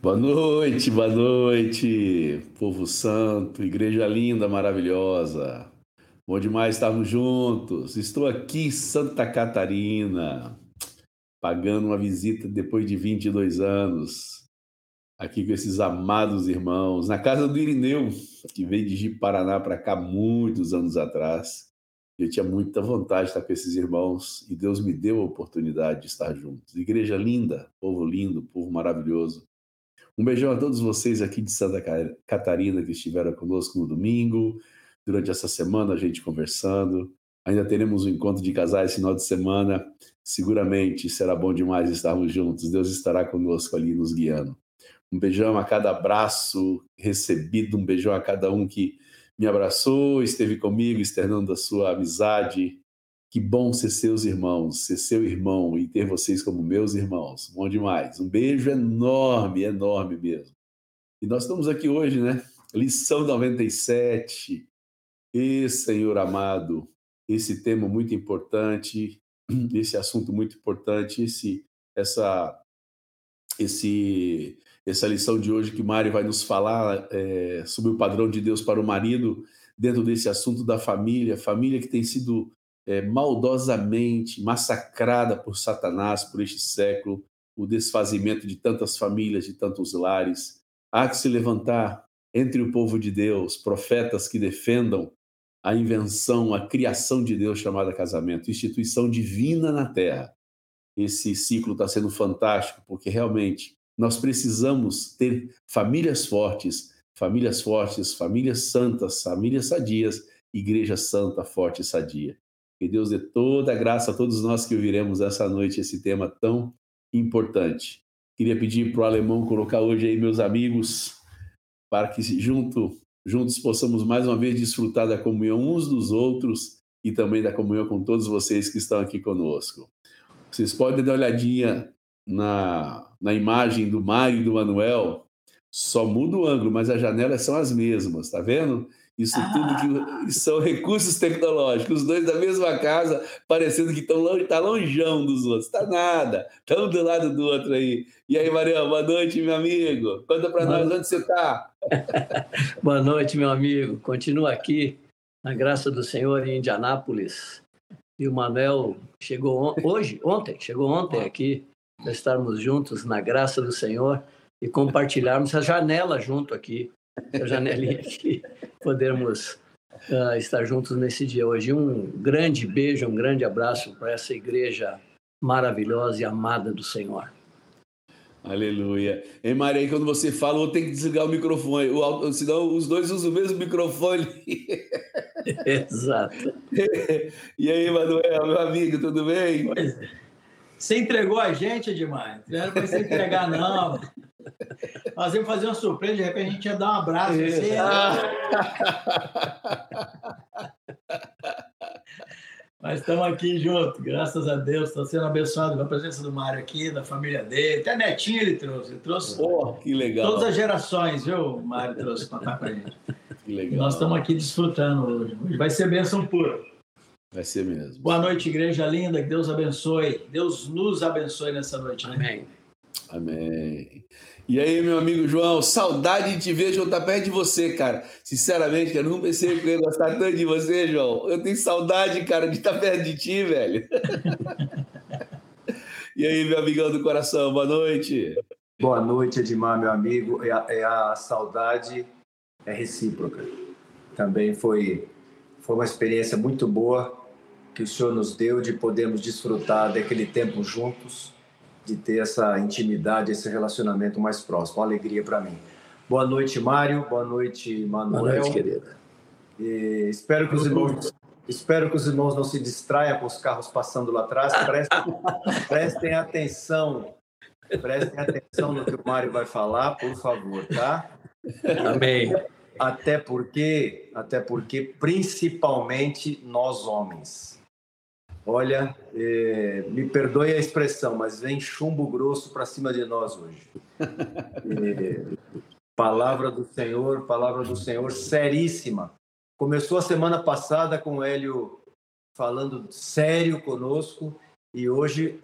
Boa noite, boa noite, povo santo, igreja linda, maravilhosa. Bom demais estarmos juntos. Estou aqui em Santa Catarina, pagando uma visita depois de 22 anos, aqui com esses amados irmãos, na casa do Irineu, que veio de Ji-Paraná para cá muitos anos atrás. Eu tinha muita vontade de estar com esses irmãos e Deus me deu a oportunidade de estar juntos. Igreja linda, povo lindo, povo maravilhoso. Um beijão a todos vocês aqui de Santa Catarina que estiveram conosco no domingo, durante essa semana a gente conversando. Ainda teremos um encontro de casais final de semana. Seguramente será bom demais estarmos juntos. Deus estará conosco ali nos guiando. Um beijão a cada abraço recebido, um beijão a cada um que me abraçou, esteve comigo, externando a sua amizade, que bom ser seus irmãos, ser seu irmão e ter vocês como meus irmãos. Bom demais. Um beijo enorme, enorme mesmo. E nós estamos aqui hoje, né? Lição 97. E Senhor amado, esse tema muito importante, esse assunto muito importante, esse essa esse essa lição de hoje que Mário vai nos falar é, sobre o padrão de Deus para o marido dentro desse assunto da família, família que tem sido é, maldosamente massacrada por Satanás por este século, o desfazimento de tantas famílias, de tantos lares. Há que se levantar entre o povo de Deus profetas que defendam a invenção, a criação de Deus chamada casamento, instituição divina na terra. Esse ciclo está sendo fantástico, porque realmente nós precisamos ter famílias fortes, famílias fortes, famílias santas, famílias sadias, igreja santa, forte e sadia. Que Deus dê toda a graça a todos nós que ouviremos essa noite esse tema tão importante. Queria pedir para o alemão colocar hoje aí meus amigos, para que junto, juntos possamos mais uma vez desfrutar da comunhão uns dos outros e também da comunhão com todos vocês que estão aqui conosco. Vocês podem dar uma olhadinha na, na imagem do Mário e do Manuel, só muda o ângulo, mas as janelas são as mesmas, tá vendo? Isso tudo que são recursos tecnológicos, os dois da mesma casa, parecendo que estão longe, tá longeão dos outros, tá nada, estão do lado do outro aí. E aí, Marião, boa noite, meu amigo. Conta para nós onde você está. boa noite, meu amigo. Continua aqui, na graça do Senhor, em Indianápolis. E o Manuel chegou on... hoje, ontem, chegou ontem aqui, para estarmos juntos na graça do Senhor e compartilharmos a janela junto aqui a janelinha aqui, podermos uh, estar juntos nesse dia hoje. Um grande beijo, um grande abraço para essa igreja maravilhosa e amada do Senhor. Aleluia. Ei, Maria, quando você fala, eu tenho que desligar o microfone, o, senão os dois usam o mesmo microfone. Exato. e aí, Manuel, meu amigo, tudo bem? Pois é. Você entregou a gente, Edmar? Não era para você entregar, não. Nós íamos fazer uma surpresa, de repente a gente ia dar um abraço. Assim, Mas estamos aqui juntos, graças a Deus. Estou sendo abençoado com a presença do Mário aqui, da família dele. Até netinho ele trouxe. Ele trouxe oh, que legal. todas as gerações, viu? O Mário trouxe para a gente. Que legal. E nós estamos aqui desfrutando hoje. Hoje vai ser bênção pura. Vai ser mesmo. Boa noite, igreja linda. Que Deus abençoe. Deus nos abençoe nessa noite. Né? Amém. Amém. E aí, meu amigo João, saudade de te ver, João, tá perto de você, cara. Sinceramente, eu não pensei que eu ia gostar tanto de você, João. Eu tenho saudade, cara, de estar perto de ti, velho. e aí, meu amigão do coração, boa noite. Boa noite, Edmar, meu amigo. É a, é a saudade é recíproca. Também foi, foi uma experiência muito boa que o Senhor nos deu de podermos desfrutar daquele tempo juntos de ter essa intimidade, esse relacionamento mais próximo. Uma alegria para mim. Boa noite, Mário. Boa noite, Manuel. Boa noite, querida. E espero que os irmãos Espero que os irmãos não se distraiam com os carros passando lá atrás. Prestem, prestem atenção. Prestem atenção no que o Mário vai falar, por favor, tá? Amém. Até porque, até porque, principalmente nós homens, Olha, é, me perdoe a expressão, mas vem chumbo grosso para cima de nós hoje. É, palavra do Senhor, palavra do Senhor seríssima. Começou a semana passada com o Hélio falando sério conosco e hoje,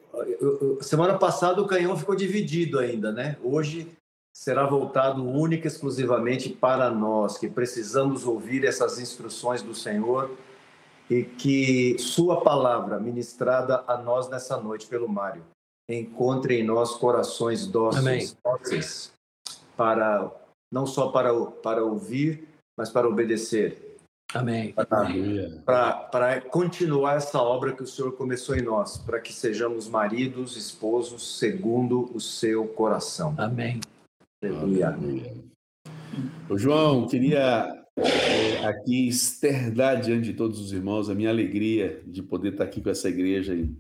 semana passada o canhão ficou dividido ainda, né? Hoje será voltado única e exclusivamente para nós, que precisamos ouvir essas instruções do Senhor e que Sua palavra ministrada a nós nessa noite pelo Mário encontre em nós corações dóceis, dóceis para não só para, para ouvir, mas para obedecer. Amém. Para, para continuar essa obra que o Senhor começou em nós, para que sejamos maridos, esposos, segundo o seu coração. Amém. Aleluia. Ô, João, queria é, aqui externar diante de todos os irmãos a minha alegria de poder estar aqui com essa igreja em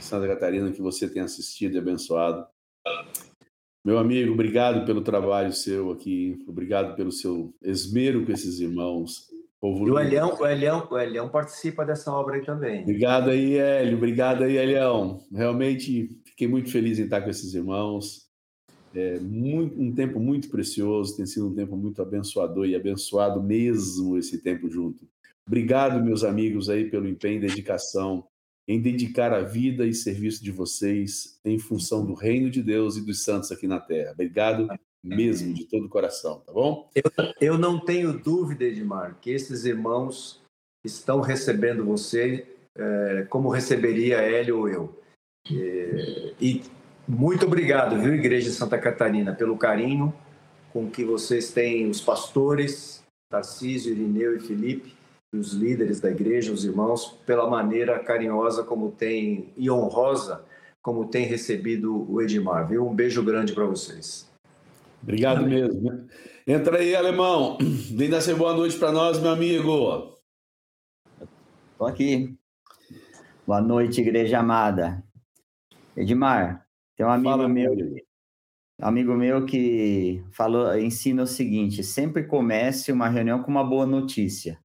Santa Catarina que você tem assistido e abençoado. Meu amigo, obrigado pelo trabalho seu aqui, obrigado pelo seu esmero com esses irmãos. Povo e o Elião, o, Elião, o Elião participa dessa obra aí também. Obrigado aí, Hélio, obrigado aí, Elião. Realmente fiquei muito feliz em estar com esses irmãos. É muito, um tempo muito precioso, tem sido um tempo muito abençoador e abençoado mesmo esse tempo junto. Obrigado, meus amigos, aí pelo empenho e dedicação em dedicar a vida e serviço de vocês em função do reino de Deus e dos santos aqui na terra. Obrigado mesmo, de todo o coração, tá bom? Eu, eu não tenho dúvida, Edmar, que esses irmãos estão recebendo você é, como receberia Hélio ou eu. É, e muito obrigado, viu, Igreja de Santa Catarina, pelo carinho com que vocês têm os pastores, Tarcísio, Irineu e Felipe, e os líderes da igreja, os irmãos, pela maneira carinhosa como tem e honrosa como tem recebido o Edmar, viu? Um beijo grande para vocês. Obrigado Amém. mesmo. Entra aí, alemão. Vem dar boa noite para nós, meu amigo. Estou aqui. Boa noite, igreja amada. Edmar, tem um amigo Fala, meu, meu, amigo meu que falou, ensina o seguinte: sempre comece uma reunião com uma boa notícia.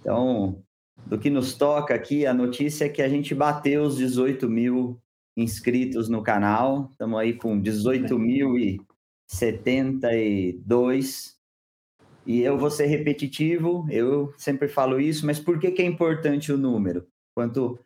Então, do que nos toca aqui, a notícia é que a gente bateu os 18 mil inscritos no canal. Estamos aí com 18.072. E eu vou ser repetitivo, eu sempre falo isso, mas por que, que é importante o número? Quanto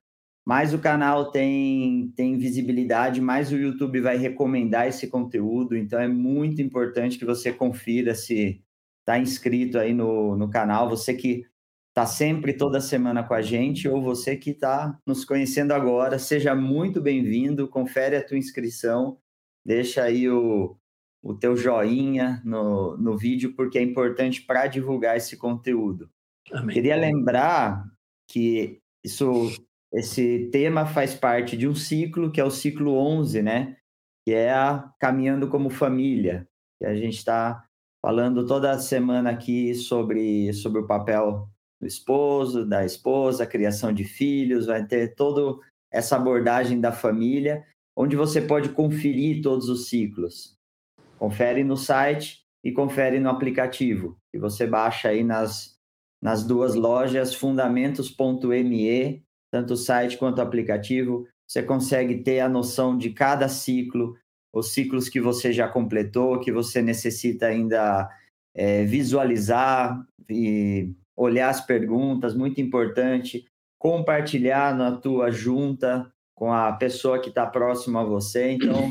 mais o canal tem, tem visibilidade, mais o YouTube vai recomendar esse conteúdo. Então é muito importante que você confira se está inscrito aí no, no canal. Você que está sempre toda semana com a gente, ou você que está nos conhecendo agora, seja muito bem-vindo. Confere a tua inscrição, deixa aí o, o teu joinha no, no vídeo, porque é importante para divulgar esse conteúdo. Amém. Queria lembrar que isso esse tema faz parte de um ciclo, que é o ciclo 11, né? Que é a Caminhando como Família, que a gente está falando toda semana aqui sobre, sobre o papel do esposo, da esposa, a criação de filhos, vai ter toda essa abordagem da família, onde você pode conferir todos os ciclos. Confere no site e confere no aplicativo, que você baixa aí nas, nas duas lojas, fundamentos.me tanto o site quanto o aplicativo. Você consegue ter a noção de cada ciclo, os ciclos que você já completou, que você necessita ainda é, visualizar e olhar as perguntas, muito importante. Compartilhar na tua junta com a pessoa que está próxima a você. Então,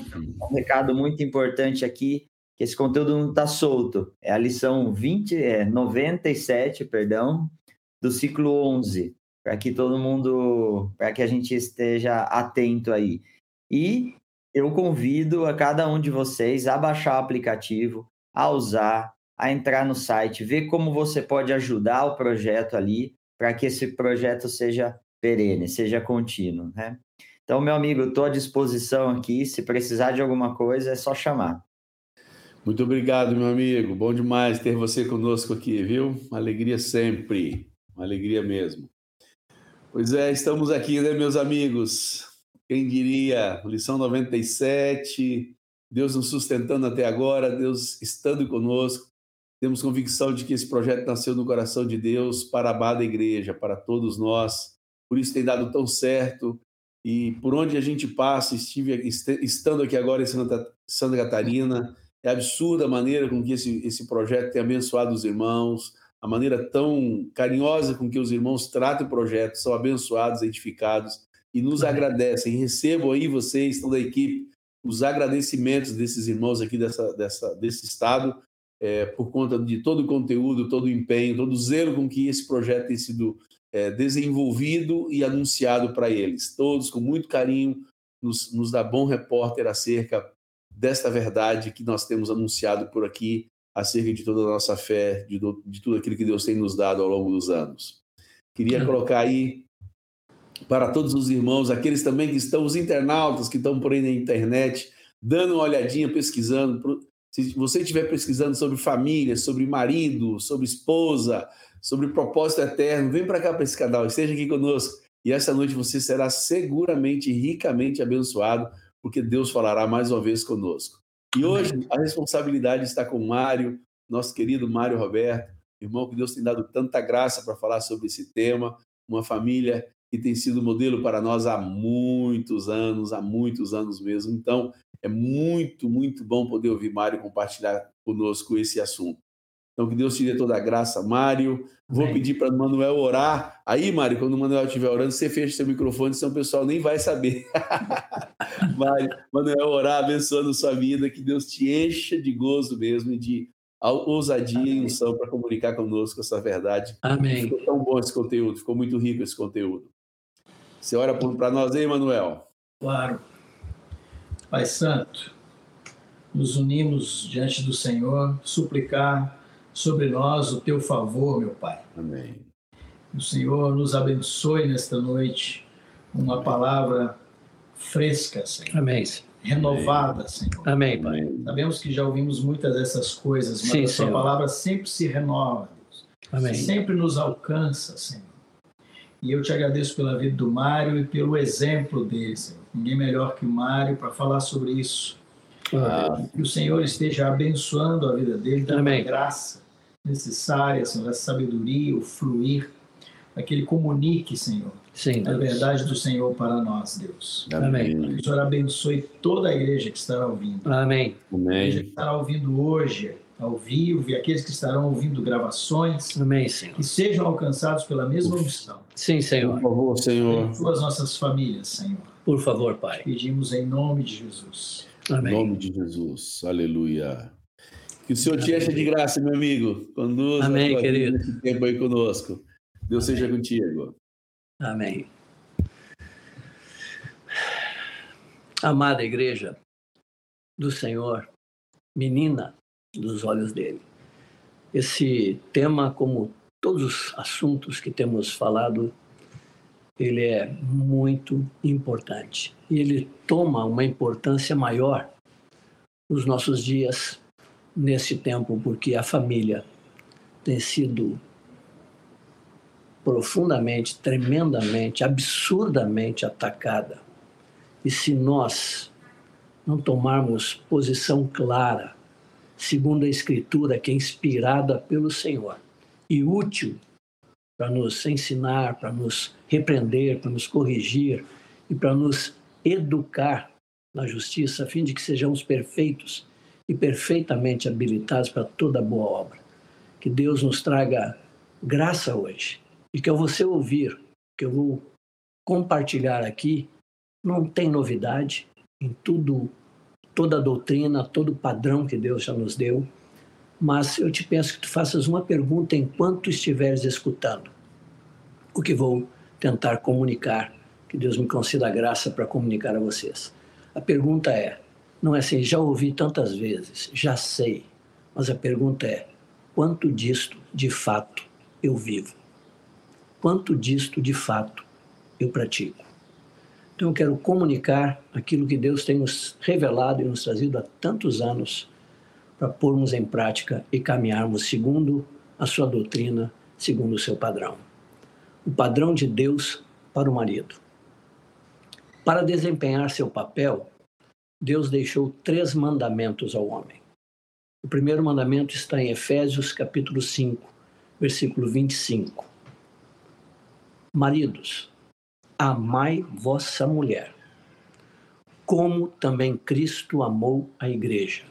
um recado muito importante aqui, que esse conteúdo não está solto. É a lição 20, é 97, perdão, do ciclo 11 para que todo mundo, para que a gente esteja atento aí. E eu convido a cada um de vocês a baixar o aplicativo, a usar, a entrar no site, ver como você pode ajudar o projeto ali, para que esse projeto seja perene, seja contínuo, né? Então, meu amigo, estou à disposição aqui. Se precisar de alguma coisa, é só chamar. Muito obrigado, meu amigo. Bom demais ter você conosco aqui, viu? Uma alegria sempre. Uma alegria mesmo. Pois é, estamos aqui, né, meus amigos? Quem diria, lição 97, Deus nos sustentando até agora, Deus estando conosco. Temos convicção de que esse projeto nasceu no coração de Deus para a amada igreja, para todos nós. Por isso tem dado tão certo. E por onde a gente passa, estive estando aqui agora em Santa, Santa Catarina, é absurda a maneira com que esse, esse projeto tem abençoado os irmãos, a maneira tão carinhosa com que os irmãos tratam o projeto, são abençoados, edificados e nos agradecem. Recebam aí vocês, toda a equipe, os agradecimentos desses irmãos aqui dessa, dessa, desse estado é, por conta de todo o conteúdo, todo o empenho, todo o zelo com que esse projeto tem sido é, desenvolvido e anunciado para eles. Todos com muito carinho nos, nos dá bom repórter acerca desta verdade que nós temos anunciado por aqui, acerca de toda a nossa fé, de, de tudo aquilo que Deus tem nos dado ao longo dos anos. Queria colocar aí para todos os irmãos, aqueles também que estão, os internautas que estão por aí na internet, dando uma olhadinha, pesquisando. Se você estiver pesquisando sobre família, sobre marido, sobre esposa, sobre propósito eterno, vem para cá para esse canal, esteja aqui conosco. E essa noite você será seguramente ricamente abençoado, porque Deus falará mais uma vez conosco. E hoje a responsabilidade está com o Mário, nosso querido Mário Roberto, irmão que Deus tem dado tanta graça para falar sobre esse tema, uma família que tem sido modelo para nós há muitos anos, há muitos anos mesmo. Então, é muito, muito bom poder ouvir Mário compartilhar conosco esse assunto. Então, que Deus te dê toda a graça, Mário. Vou Amém. pedir para o Manuel orar. Aí, Mário, quando o Manuel estiver orando, você fecha seu microfone, senão o pessoal nem vai saber. Mário, Manuel orar, abençoando sua vida, que Deus te encha de gozo mesmo e de ousadia Amém. e unção para comunicar conosco essa verdade. Amém. Ficou tão bom esse conteúdo, ficou muito rico esse conteúdo. Você ora para nós aí, Manuel? Claro. Pai Santo, nos unimos diante do Senhor, suplicar sobre nós o teu favor, meu Pai. Amém. O Senhor nos abençoe nesta noite uma Amém. palavra fresca, Senhor. Amém. Renovada, Senhor. Amém, Pai. Sabemos que já ouvimos muitas dessas coisas, mas Sim, a Sua palavra sempre se renova, Deus. Amém. Sempre nos alcança, Senhor. E eu te agradeço pela vida do Mário e pelo exemplo dele, Senhor. Ninguém melhor que o Mário para falar sobre isso. Ah. Que o Senhor esteja abençoando a vida dele, dando graça necessária, Senhor, a sabedoria, o fluir, para que ele comunique, Senhor, Sim, a verdade do Senhor para nós, Deus. Amém. Que o Senhor abençoe toda a igreja que estará ouvindo. Amém. A igreja que estará ouvindo hoje, ao vivo e aqueles que estarão ouvindo gravações. Amém, Senhor. Que sejam alcançados pela mesma missão. Sim, Senhor. Por favor, Senhor. Por nossas famílias, Senhor. Por favor, Pai. Pedimos em nome de Jesus. Amém. Em nome de Jesus. Aleluia. Que o Senhor te encha de graça, meu amigo. Conduza Amém, querido. esse tempo aí conosco. Deus Amém. seja contigo. Amém. Amada igreja do Senhor, menina dos olhos dele. Esse tema, como todos os assuntos que temos falado, ele é muito importante. E ele toma uma importância maior nos nossos dias, nesse tempo, porque a família tem sido profundamente, tremendamente, absurdamente atacada. E se nós não tomarmos posição clara segundo a Escritura, que é inspirada pelo Senhor e útil para nos ensinar, para nos repreender, para nos corrigir e para nos educar na justiça, a fim de que sejamos perfeitos e perfeitamente habilitados para toda boa obra. Que Deus nos traga graça hoje e que ao você ouvir, que eu vou compartilhar aqui, não tem novidade em tudo toda a doutrina, todo o padrão que Deus já nos deu, mas eu te peço que tu faças uma pergunta enquanto estiveres escutando, o que vou tentar comunicar, que Deus me conceda a graça para comunicar a vocês. A pergunta é, não é assim, já ouvi tantas vezes, já sei, mas a pergunta é, quanto disto de fato eu vivo? Quanto disto de fato eu pratico? Então eu quero comunicar aquilo que Deus tem nos revelado e nos trazido há tantos anos para pormos em prática e caminharmos segundo a sua doutrina, segundo o seu padrão. O padrão de Deus para o marido. Para desempenhar seu papel, Deus deixou três mandamentos ao homem. O primeiro mandamento está em Efésios capítulo 5, versículo 25. Maridos, amai vossa mulher, como também Cristo amou a igreja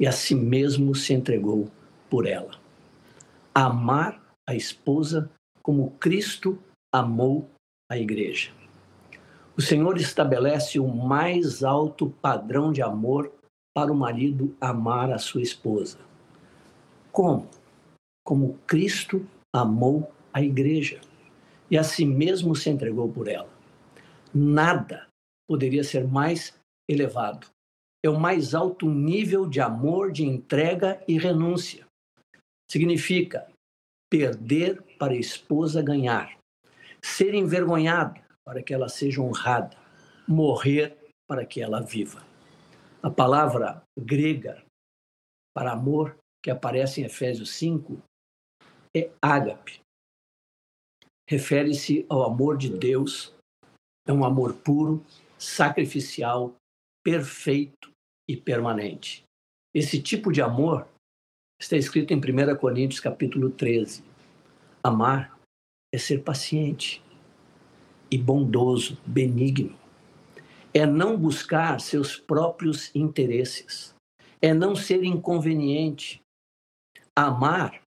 e a si mesmo se entregou por ela. Amar a esposa como Cristo amou a igreja. O Senhor estabelece o mais alto padrão de amor para o marido amar a sua esposa. Como? Como Cristo amou a igreja e a si mesmo se entregou por ela. Nada poderia ser mais elevado. É o mais alto nível de amor, de entrega e renúncia. Significa perder para a esposa ganhar, ser envergonhado para que ela seja honrada, morrer para que ela viva. A palavra grega para amor, que aparece em Efésios 5, é ágape. Refere-se ao amor de Deus, é um amor puro, sacrificial, perfeito e permanente. Esse tipo de amor está escrito em 1 Coríntios capítulo 13. Amar é ser paciente, e bondoso, benigno. É não buscar seus próprios interesses. É não ser inconveniente. Amar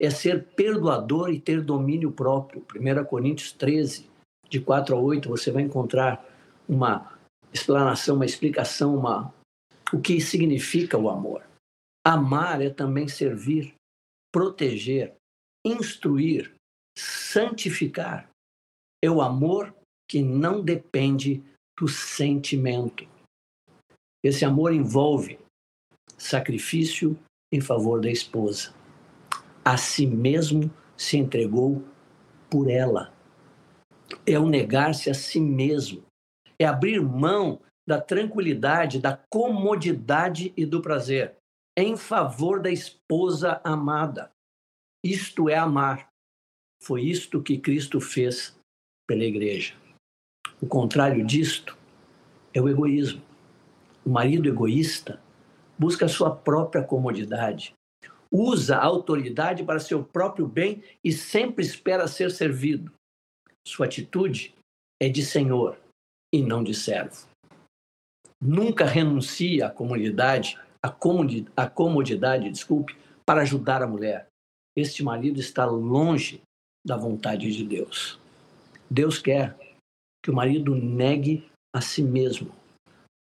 é ser perdoador e ter domínio próprio. 1 Coríntios 13, de 4 a 8, você vai encontrar uma explanação, uma explicação, uma... o que significa o amor. Amar é também servir, proteger, instruir, santificar, é o amor que não depende do sentimento. Esse amor envolve sacrifício em favor da esposa. A si mesmo se entregou por ela. É o negar-se a si mesmo. É abrir mão da tranquilidade, da comodidade e do prazer em favor da esposa amada. Isto é amar. Foi isto que Cristo fez pela igreja. O contrário disto é o egoísmo. O marido egoísta busca sua própria comodidade, usa a autoridade para seu próprio bem e sempre espera ser servido. Sua atitude é de senhor e não de servo. Nunca renuncia à comodidade, à comodidade, à comodidade, desculpe, para ajudar a mulher. Este marido está longe da vontade de Deus. Deus quer que o marido negue a si mesmo,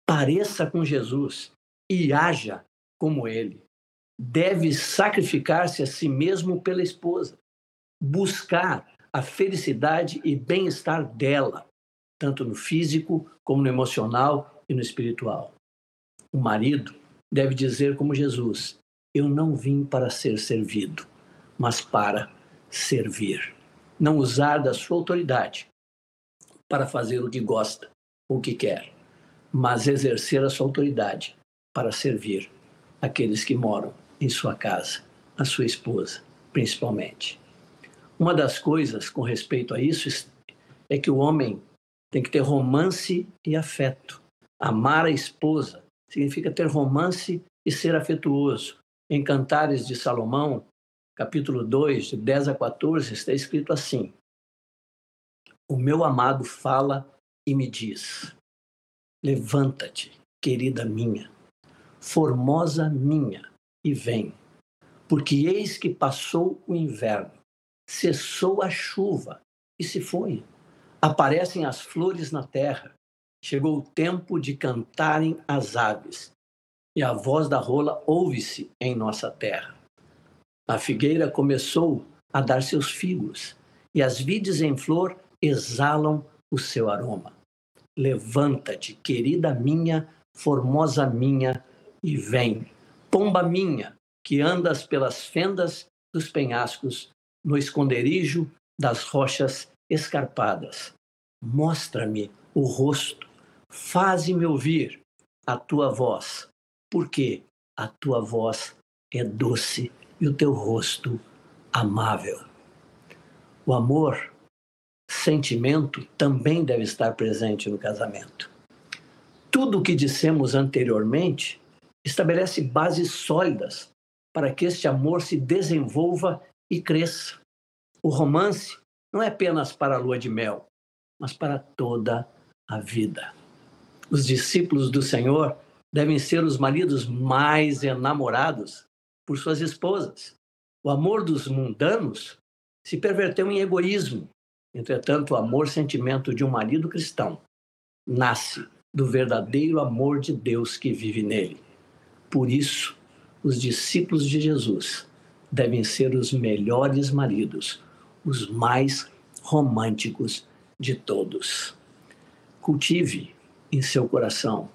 pareça com Jesus e haja como ele. Deve sacrificar-se a si mesmo pela esposa, buscar a felicidade e bem-estar dela, tanto no físico como no emocional e no espiritual. O marido deve dizer como Jesus: Eu não vim para ser servido, mas para servir não usar da sua autoridade para fazer o que gosta o que quer, mas exercer a sua autoridade para servir aqueles que moram em sua casa, a sua esposa, principalmente. Uma das coisas com respeito a isso é que o homem tem que ter romance e afeto. Amar a esposa significa ter romance e ser afetuoso. Em Cantares de Salomão, capítulo 2, de 10 a 14, está escrito assim: O meu amado fala e me diz: Levanta-te, querida minha, formosa minha, e vem, porque eis que passou o inverno, cessou a chuva e se foi. Aparecem as flores na terra, chegou o tempo de cantarem as aves, e a voz da rola ouve-se em nossa terra. A figueira começou a dar seus figos, e as vides em flor exalam o seu aroma. Levanta-te, querida minha, formosa minha, e vem. Pomba minha, que andas pelas fendas dos penhascos, no esconderijo das rochas escarpadas. Mostra-me o rosto, faze-me ouvir a tua voz, porque a tua voz é doce e o teu rosto amável. O amor, sentimento, também deve estar presente no casamento. Tudo o que dissemos anteriormente estabelece bases sólidas para que este amor se desenvolva e cresça. O romance não é apenas para a lua de mel, mas para toda a vida. Os discípulos do Senhor devem ser os maridos mais enamorados por suas esposas. O amor dos mundanos se perverteu em egoísmo. Entretanto, o amor-sentimento de um marido cristão nasce do verdadeiro amor de Deus que vive nele. Por isso, os discípulos de Jesus devem ser os melhores maridos, os mais românticos de todos. Cultive em seu coração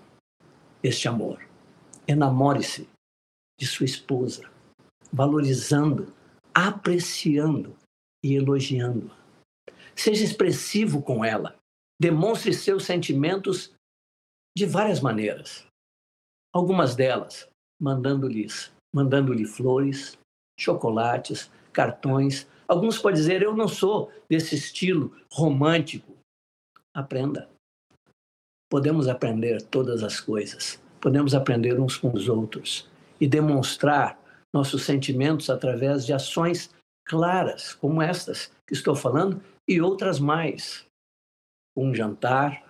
este amor. Enamore-se de sua esposa, valorizando, apreciando e elogiando-a. Seja expressivo com ela. Demonstre seus sentimentos de várias maneiras. Algumas delas mandando-lhes, mandando-lhe flores, chocolates, cartões. Alguns podem dizer: "Eu não sou desse estilo romântico". Aprenda. Podemos aprender todas as coisas. Podemos aprender uns com os outros e demonstrar nossos sentimentos através de ações claras, como estas que estou falando, e outras mais. Um jantar,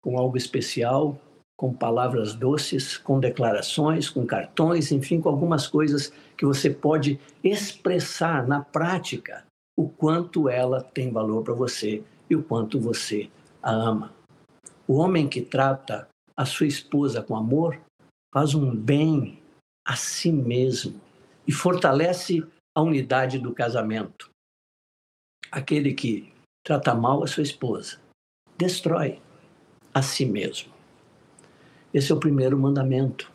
com algo especial, com palavras doces, com declarações, com cartões, enfim, com algumas coisas que você pode expressar na prática o quanto ela tem valor para você e o quanto você a ama. O homem que trata a sua esposa com amor faz um bem a si mesmo e fortalece a unidade do casamento. Aquele que trata mal a sua esposa destrói a si mesmo. Esse é o primeiro mandamento.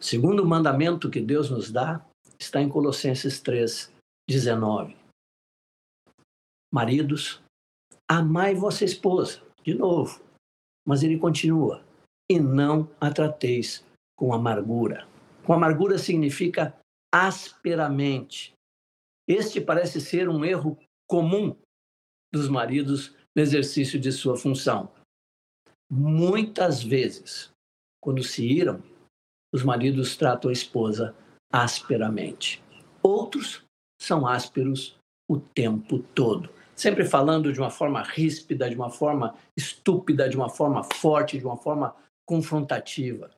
O segundo mandamento que Deus nos dá está em Colossenses 3, 19. Maridos, amai vossa esposa. De novo. Mas ele continua. E não a trateis com amargura. Com amargura significa asperamente. Este parece ser um erro comum dos maridos no exercício de sua função. Muitas vezes, quando se iram, os maridos tratam a esposa asperamente. Outros são ásperos o tempo todo, sempre falando de uma forma ríspida, de uma forma estúpida, de uma forma forte, de uma forma confrontativa.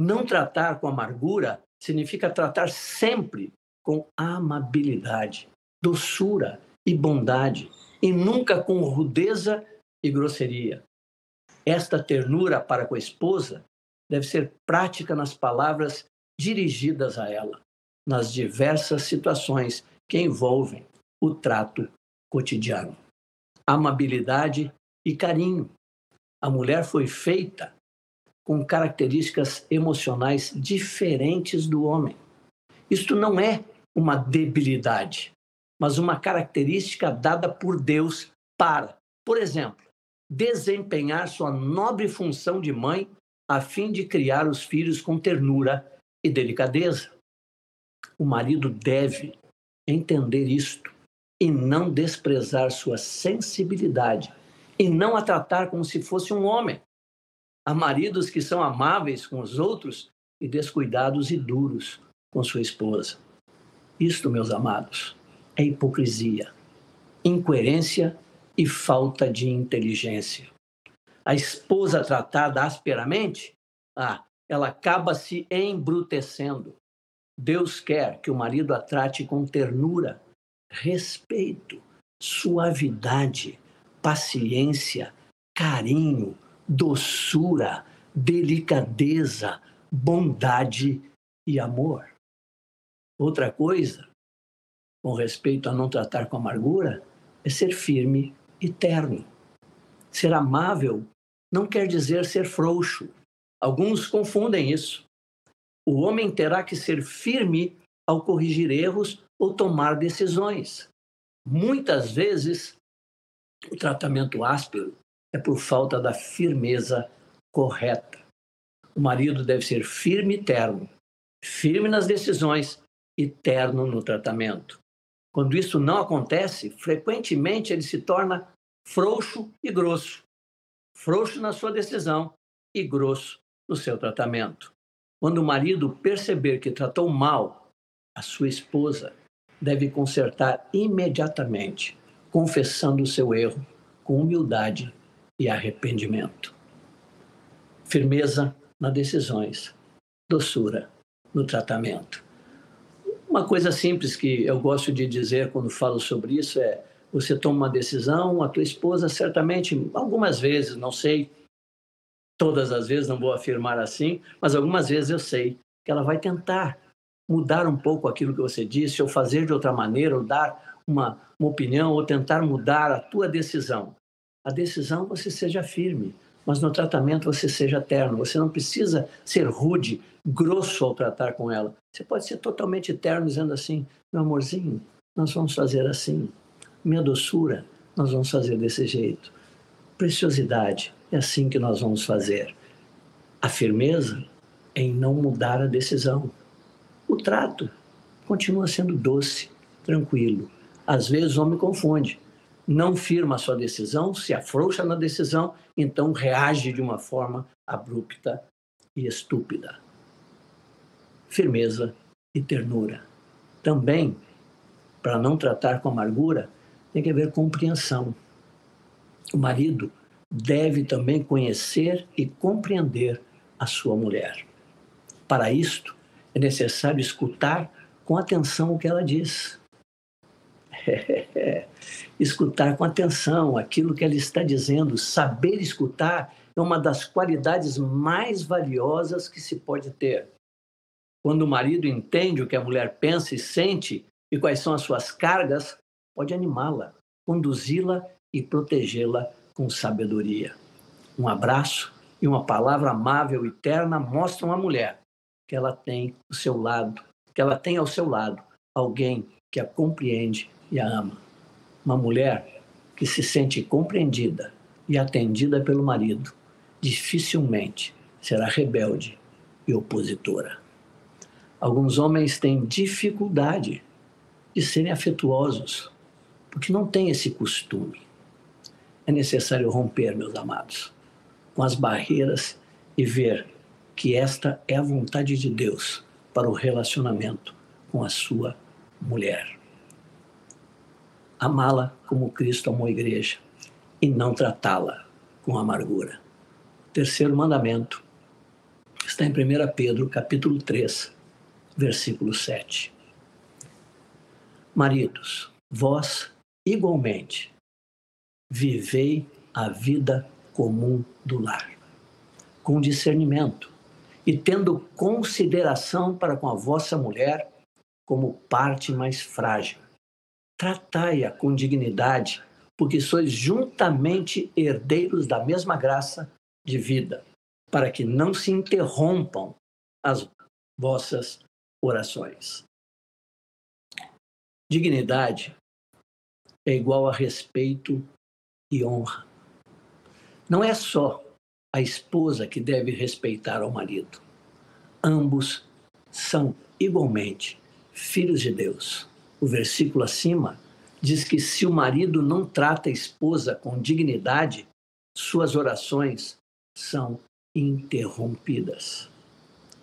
Não tratar com amargura significa tratar sempre com amabilidade, doçura e bondade, e nunca com rudeza e grosseria. Esta ternura para com a esposa deve ser prática nas palavras dirigidas a ela, nas diversas situações que envolvem o trato cotidiano. Amabilidade e carinho. A mulher foi feita com características emocionais diferentes do homem. Isto não é uma debilidade, mas uma característica dada por Deus para, por exemplo, desempenhar sua nobre função de mãe a fim de criar os filhos com ternura e delicadeza. O marido deve entender isto e não desprezar sua sensibilidade e não a tratar como se fosse um homem. Há maridos que são amáveis com os outros e descuidados e duros com sua esposa. Isto, meus amados, é hipocrisia, incoerência e falta de inteligência. A esposa tratada asperamente, ah, ela acaba se embrutecendo. Deus quer que o marido a trate com ternura, respeito, suavidade, paciência, carinho, doçura, delicadeza, bondade e amor. Outra coisa, com respeito a não tratar com amargura, é ser firme e terno. Ser amável não quer dizer ser frouxo. Alguns confundem isso. O homem terá que ser firme ao corrigir erros ou tomar decisões. Muitas vezes, o tratamento áspero é por falta da firmeza correta. O marido deve ser firme e terno, firme nas decisões e terno no tratamento. Quando isso não acontece, frequentemente ele se torna frouxo e grosso. Frouxo na sua decisão e grosso no seu tratamento. Quando o marido perceber que tratou mal a sua esposa, deve consertar imediatamente, confessando o seu erro com humildade e arrependimento. Firmeza nas decisões, doçura no tratamento. Uma coisa simples que eu gosto de dizer quando falo sobre isso é: você toma uma decisão, a tua esposa certamente, algumas vezes, não sei, todas as vezes, não vou afirmar assim, mas algumas vezes eu sei que ela vai tentar mudar um pouco aquilo que você disse, ou fazer de outra maneira, ou dar uma, uma opinião, ou tentar mudar a tua decisão. A decisão você seja firme, mas no tratamento você seja terno. Você não precisa ser rude, grosso ao tratar com ela. Você pode ser totalmente terno, dizendo assim: meu amorzinho, nós vamos fazer assim. Minha doçura, nós vamos fazer desse jeito. Preciosidade, é assim que nós vamos fazer. A firmeza é em não mudar a decisão. O trato continua sendo doce, tranquilo. Às vezes o homem confunde. Não firma a sua decisão, se afrouxa na decisão, então reage de uma forma abrupta e estúpida. Firmeza e ternura. Também, para não tratar com amargura, tem que haver compreensão. O marido deve também conhecer e compreender a sua mulher. Para isto, é necessário escutar com atenção o que ela diz. escutar com atenção aquilo que ela está dizendo, saber escutar é uma das qualidades mais valiosas que se pode ter. Quando o marido entende o que a mulher pensa e sente e quais são as suas cargas, pode animá-la, conduzi-la e protegê-la com sabedoria. Um abraço e uma palavra amável e terna mostram à mulher que ela tem o seu lado, que ela tem ao seu lado alguém que a compreende e a ama. Uma mulher que se sente compreendida e atendida pelo marido dificilmente será rebelde e opositora. Alguns homens têm dificuldade de serem afetuosos, porque não têm esse costume. É necessário romper, meus amados, com as barreiras e ver que esta é a vontade de Deus para o relacionamento com a sua mulher. Amá-la como Cristo amou a igreja e não tratá-la com amargura. Terceiro mandamento está em 1 Pedro, capítulo 3, versículo 7. Maridos, vós igualmente vivei a vida comum do lar, com discernimento e tendo consideração para com a vossa mulher como parte mais frágil. Tratai-a com dignidade, porque sois juntamente herdeiros da mesma graça de vida, para que não se interrompam as vossas orações. Dignidade é igual a respeito e honra. Não é só a esposa que deve respeitar ao marido. Ambos são igualmente filhos de Deus. O versículo acima diz que se o marido não trata a esposa com dignidade, suas orações são interrompidas.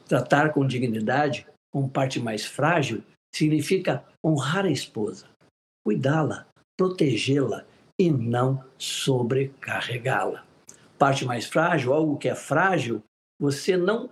Tratar com dignidade, com parte mais frágil, significa honrar a esposa, cuidá-la, protegê-la e não sobrecarregá-la parte mais frágil, algo que é frágil, você não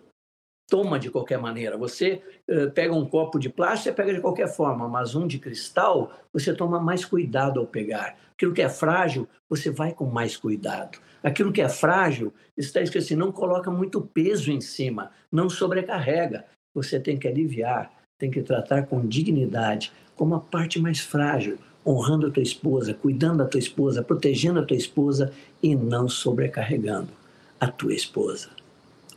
toma de qualquer maneira. Você uh, pega um copo de plástico, você pega de qualquer forma, mas um de cristal, você toma mais cuidado ao pegar. Aquilo que é frágil, você vai com mais cuidado. Aquilo que é frágil, está escrito assim, não coloca muito peso em cima, não sobrecarrega. Você tem que aliviar, tem que tratar com dignidade, como a parte mais frágil, honrando a tua esposa, cuidando da tua esposa, protegendo a tua esposa e não sobrecarregando a tua esposa.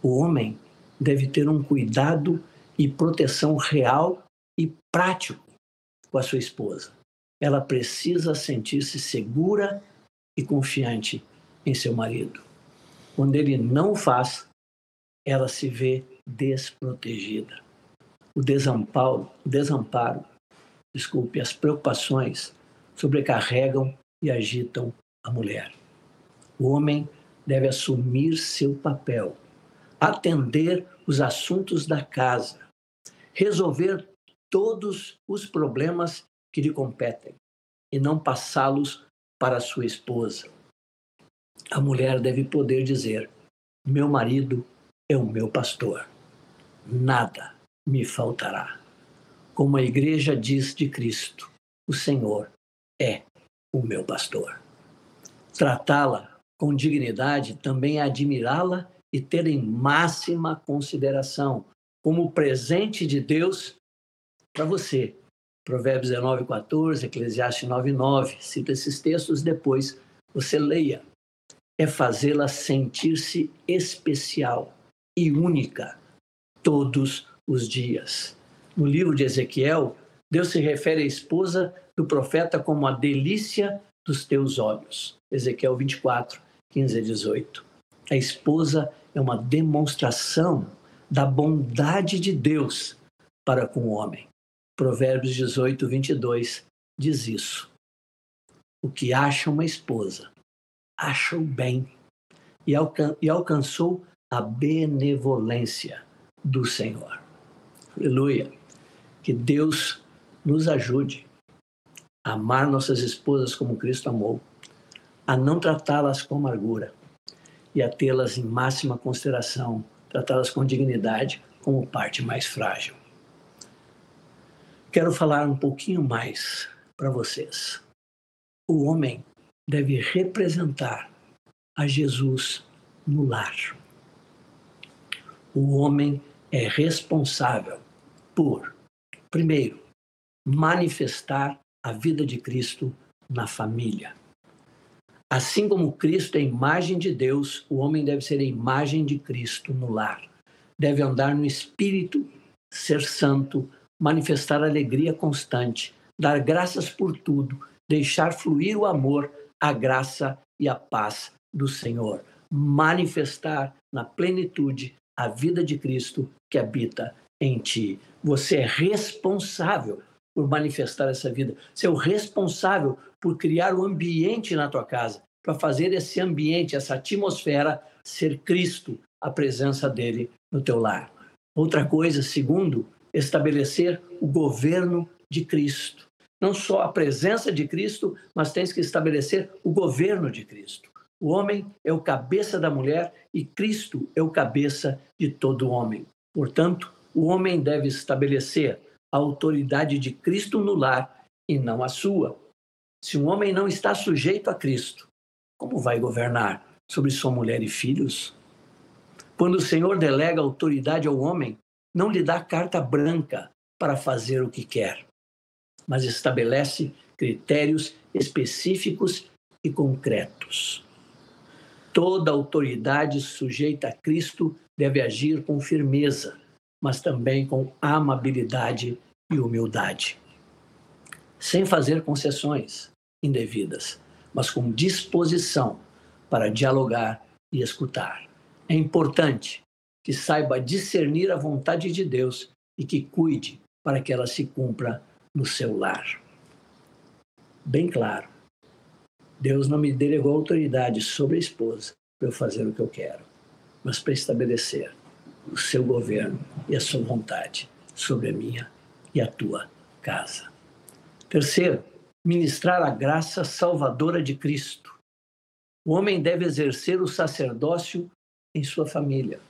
O homem deve ter um cuidado e proteção real e prático com a sua esposa. Ela precisa sentir-se segura e confiante em seu marido. Quando ele não faz, ela se vê desprotegida. O desamparo, desamparo, desculpe, as preocupações sobrecarregam e agitam a mulher. O homem deve assumir seu papel, atender os assuntos da casa, resolver todos os problemas que lhe competem e não passá-los para sua esposa. A mulher deve poder dizer: Meu marido é o meu pastor, nada me faltará. Como a igreja diz de Cristo, o Senhor é o meu pastor. Tratá-la com dignidade também é admirá-la e ter em máxima consideração como presente de Deus para você. Provérbios 19, 14, Eclesiastes 9, 9. Cita esses textos depois, você leia. É fazê-la sentir-se especial e única todos os dias. No livro de Ezequiel, Deus se refere à esposa do profeta como a delícia dos teus olhos. Ezequiel 24, 15 a 18. A esposa é uma demonstração da bondade de Deus para com o homem. Provérbios 18, 22 diz isso. O que acha uma esposa, acha o bem e, alcan e alcançou a benevolência do Senhor. Aleluia. Que Deus nos ajude a amar nossas esposas como Cristo amou, a não tratá-las com amargura e a tê-las em máxima consideração, tratá-las com dignidade como parte mais frágil. Quero falar um pouquinho mais para vocês. O homem deve representar a Jesus no lar. O homem é responsável por, primeiro, manifestar a vida de Cristo na família. Assim como Cristo é a imagem de Deus, o homem deve ser a imagem de Cristo no lar. Deve andar no espírito, ser santo, manifestar alegria constante, dar graças por tudo, deixar fluir o amor, a graça e a paz do Senhor. Manifestar na plenitude a vida de Cristo que habita em ti. Você é responsável por manifestar essa vida. É o responsável por criar o ambiente na tua casa, para fazer esse ambiente, essa atmosfera ser Cristo, a presença dele no teu lar. Outra coisa, segundo, estabelecer o governo de Cristo. Não só a presença de Cristo, mas tens que estabelecer o governo de Cristo. O homem é o cabeça da mulher e Cristo é o cabeça de todo homem. Portanto, o homem deve estabelecer a autoridade de Cristo no lar e não a sua. Se um homem não está sujeito a Cristo, como vai governar sobre sua mulher e filhos? Quando o Senhor delega autoridade ao homem, não lhe dá carta branca para fazer o que quer, mas estabelece critérios específicos e concretos. Toda autoridade sujeita a Cristo deve agir com firmeza, mas também com amabilidade e humildade. Sem fazer concessões indevidas, mas com disposição para dialogar e escutar. É importante que saiba discernir a vontade de Deus e que cuide para que ela se cumpra no seu lar. Bem claro, Deus não me delegou autoridade sobre a esposa para eu fazer o que eu quero, mas para estabelecer o seu governo e a sua vontade sobre a minha e a tua casa. Terceiro, ministrar a graça salvadora de Cristo. O homem deve exercer o sacerdócio em sua família.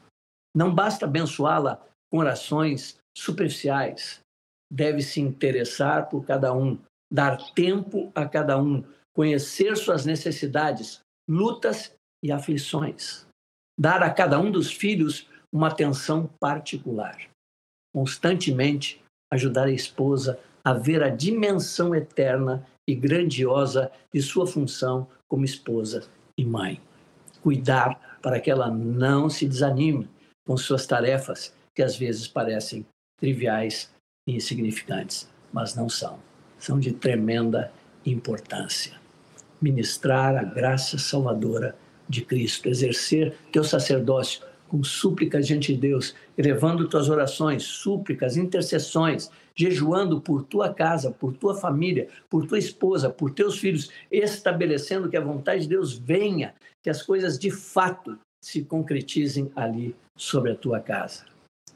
Não basta abençoá-la com orações superficiais. Deve se interessar por cada um, dar tempo a cada um, conhecer suas necessidades, lutas e aflições. Dar a cada um dos filhos uma atenção particular. Constantemente ajudar a esposa a ver a dimensão eterna e grandiosa de sua função como esposa e mãe. Cuidar para que ela não se desanime com suas tarefas, que às vezes parecem triviais e insignificantes, mas não são. São de tremenda importância. Ministrar a graça salvadora de Cristo, exercer teu sacerdócio com súplicas diante de Deus, elevando tuas orações, súplicas, intercessões, jejuando por tua casa, por tua família, por tua esposa, por teus filhos, estabelecendo que a vontade de Deus venha, que as coisas de fato se concretizem ali sobre a tua casa.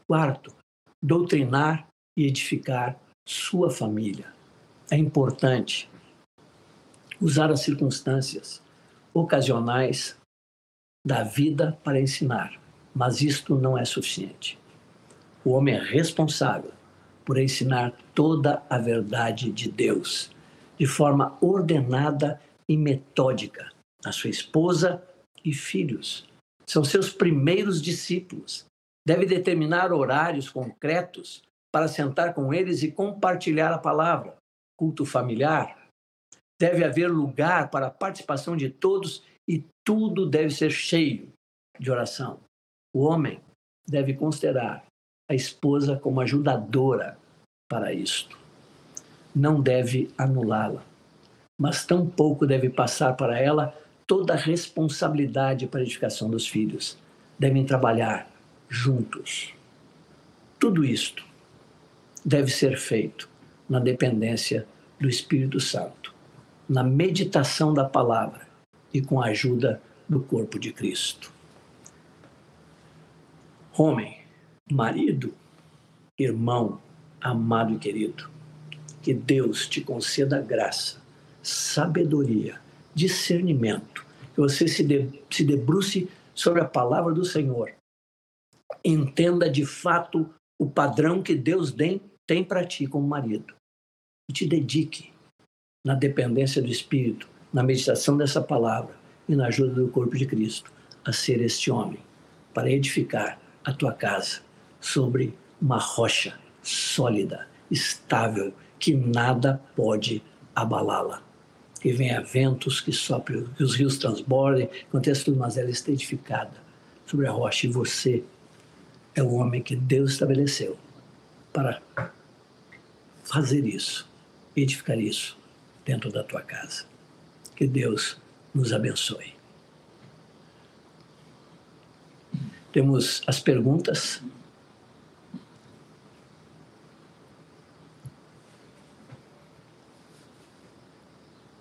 Quarto, doutrinar e edificar sua família. É importante usar as circunstâncias ocasionais da vida para ensinar mas isto não é suficiente. O homem é responsável por ensinar toda a verdade de Deus, de forma ordenada e metódica a sua esposa e filhos. São seus primeiros discípulos. Deve determinar horários concretos para sentar com eles e compartilhar a palavra. Culto familiar. Deve haver lugar para a participação de todos e tudo deve ser cheio de oração. O homem deve considerar a esposa como ajudadora para isto. Não deve anulá-la, mas tampouco deve passar para ela toda a responsabilidade para a edificação dos filhos. Devem trabalhar juntos. Tudo isto deve ser feito na dependência do Espírito Santo, na meditação da palavra e com a ajuda do corpo de Cristo. Homem, marido, irmão, amado e querido, que Deus te conceda graça, sabedoria, discernimento, que você se, de, se debruce sobre a palavra do Senhor, entenda de fato o padrão que Deus tem, tem para ti como marido. E te dedique na dependência do Espírito, na meditação dessa palavra e na ajuda do corpo de Cristo a ser este homem para edificar a tua casa sobre uma rocha sólida, estável, que nada pode abalá-la. Que venha ventos que soprem, que os rios transbordem, aconteça tudo, mas ela está edificada sobre a rocha. E você é o homem que Deus estabeleceu para fazer isso, edificar isso dentro da tua casa. Que Deus nos abençoe. Temos as perguntas.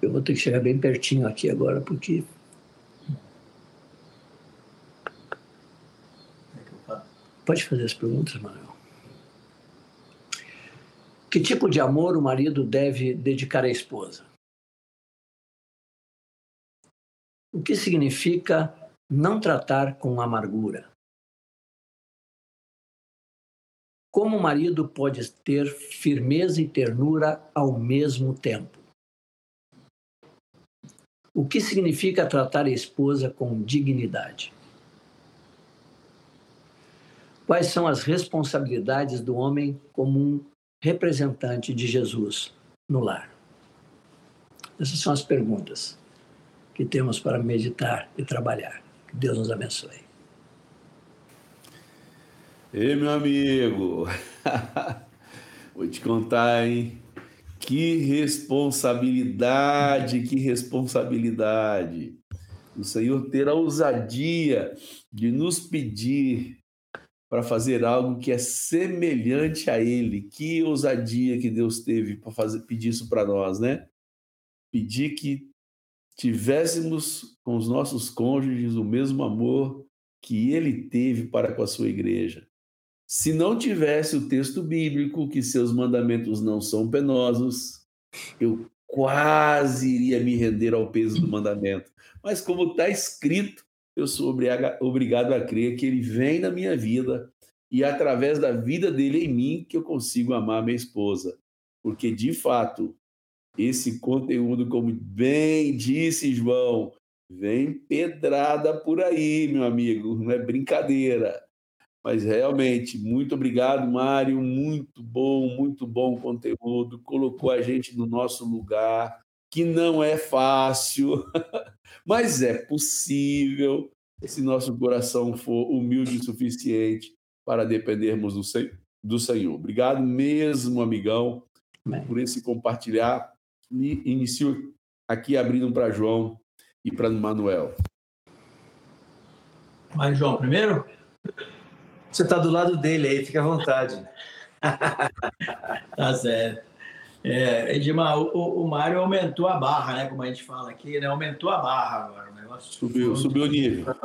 Eu vou ter que chegar bem pertinho aqui agora, porque. Pode fazer as perguntas, Manuel. Que tipo de amor o marido deve dedicar à esposa? O que significa não tratar com amargura? Como o marido pode ter firmeza e ternura ao mesmo tempo? O que significa tratar a esposa com dignidade? Quais são as responsabilidades do homem como um representante de Jesus no lar? Essas são as perguntas que temos para meditar e trabalhar. Que Deus nos abençoe. Ei, meu amigo, vou te contar, hein? Que responsabilidade, que responsabilidade. O Senhor ter a ousadia de nos pedir para fazer algo que é semelhante a Ele. Que ousadia que Deus teve para fazer pedir isso para nós, né? Pedir que tivéssemos com os nossos cônjuges o mesmo amor que ele teve para com a sua igreja. Se não tivesse o texto bíblico, que seus mandamentos não são penosos, eu quase iria me render ao peso do mandamento. Mas, como está escrito, eu sou obrigado a crer que ele vem na minha vida e, através da vida dele em mim, que eu consigo amar minha esposa. Porque, de fato, esse conteúdo, como bem disse João, vem pedrada por aí, meu amigo, não é brincadeira. Mas realmente, muito obrigado, Mário, muito bom, muito bom conteúdo, colocou a gente no nosso lugar, que não é fácil, mas é possível se nosso coração for humilde o suficiente para dependermos do Senhor. Obrigado mesmo, amigão, por esse compartilhar inicio aqui abrindo para João e para Manuel. Mas João primeiro? Você está do lado dele aí, fica à vontade. tá certo. É, Edmar, o, o Mário aumentou a barra, né? Como a gente fala aqui, né? Aumentou a barra agora. O negócio subiu, subiu o nível.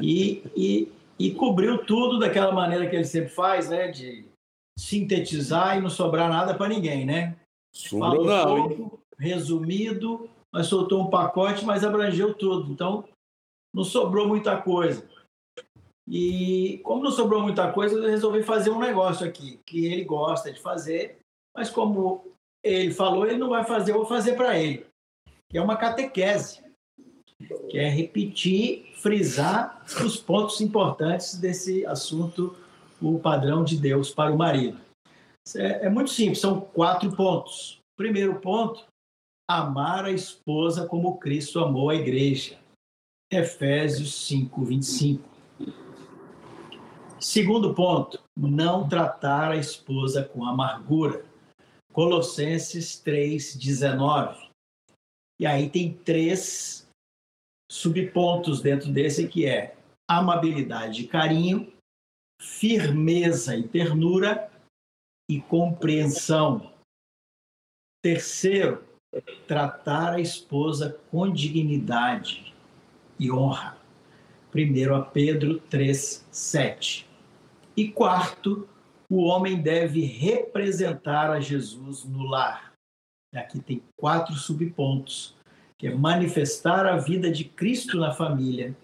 E, e, e cobriu tudo daquela maneira que ele sempre faz, né? De sintetizar e não sobrar nada para ninguém, né? Sobrou não, hein? resumido, mas soltou um pacote, mas abrangeu tudo. Então, não sobrou muita coisa. E como não sobrou muita coisa, eu resolvi fazer um negócio aqui, que ele gosta de fazer, mas como ele falou, ele não vai fazer, eu vou fazer para ele. É uma catequese, que é repetir, frisar os pontos importantes desse assunto, o padrão de Deus para o marido. É, é muito simples, são quatro pontos. Primeiro ponto, amar a esposa como Cristo amou a igreja. Efésios 5, 25. Segundo ponto, não tratar a esposa com amargura. Colossenses 3, 19. E aí tem três subpontos dentro desse que é amabilidade e carinho, firmeza e ternura e compreensão. Terceiro, tratar a esposa com dignidade e honra. Primeiro a Pedro 3, 7. E quarto, o homem deve representar a Jesus no lar. Aqui tem quatro subpontos, que é manifestar a vida de Cristo na família,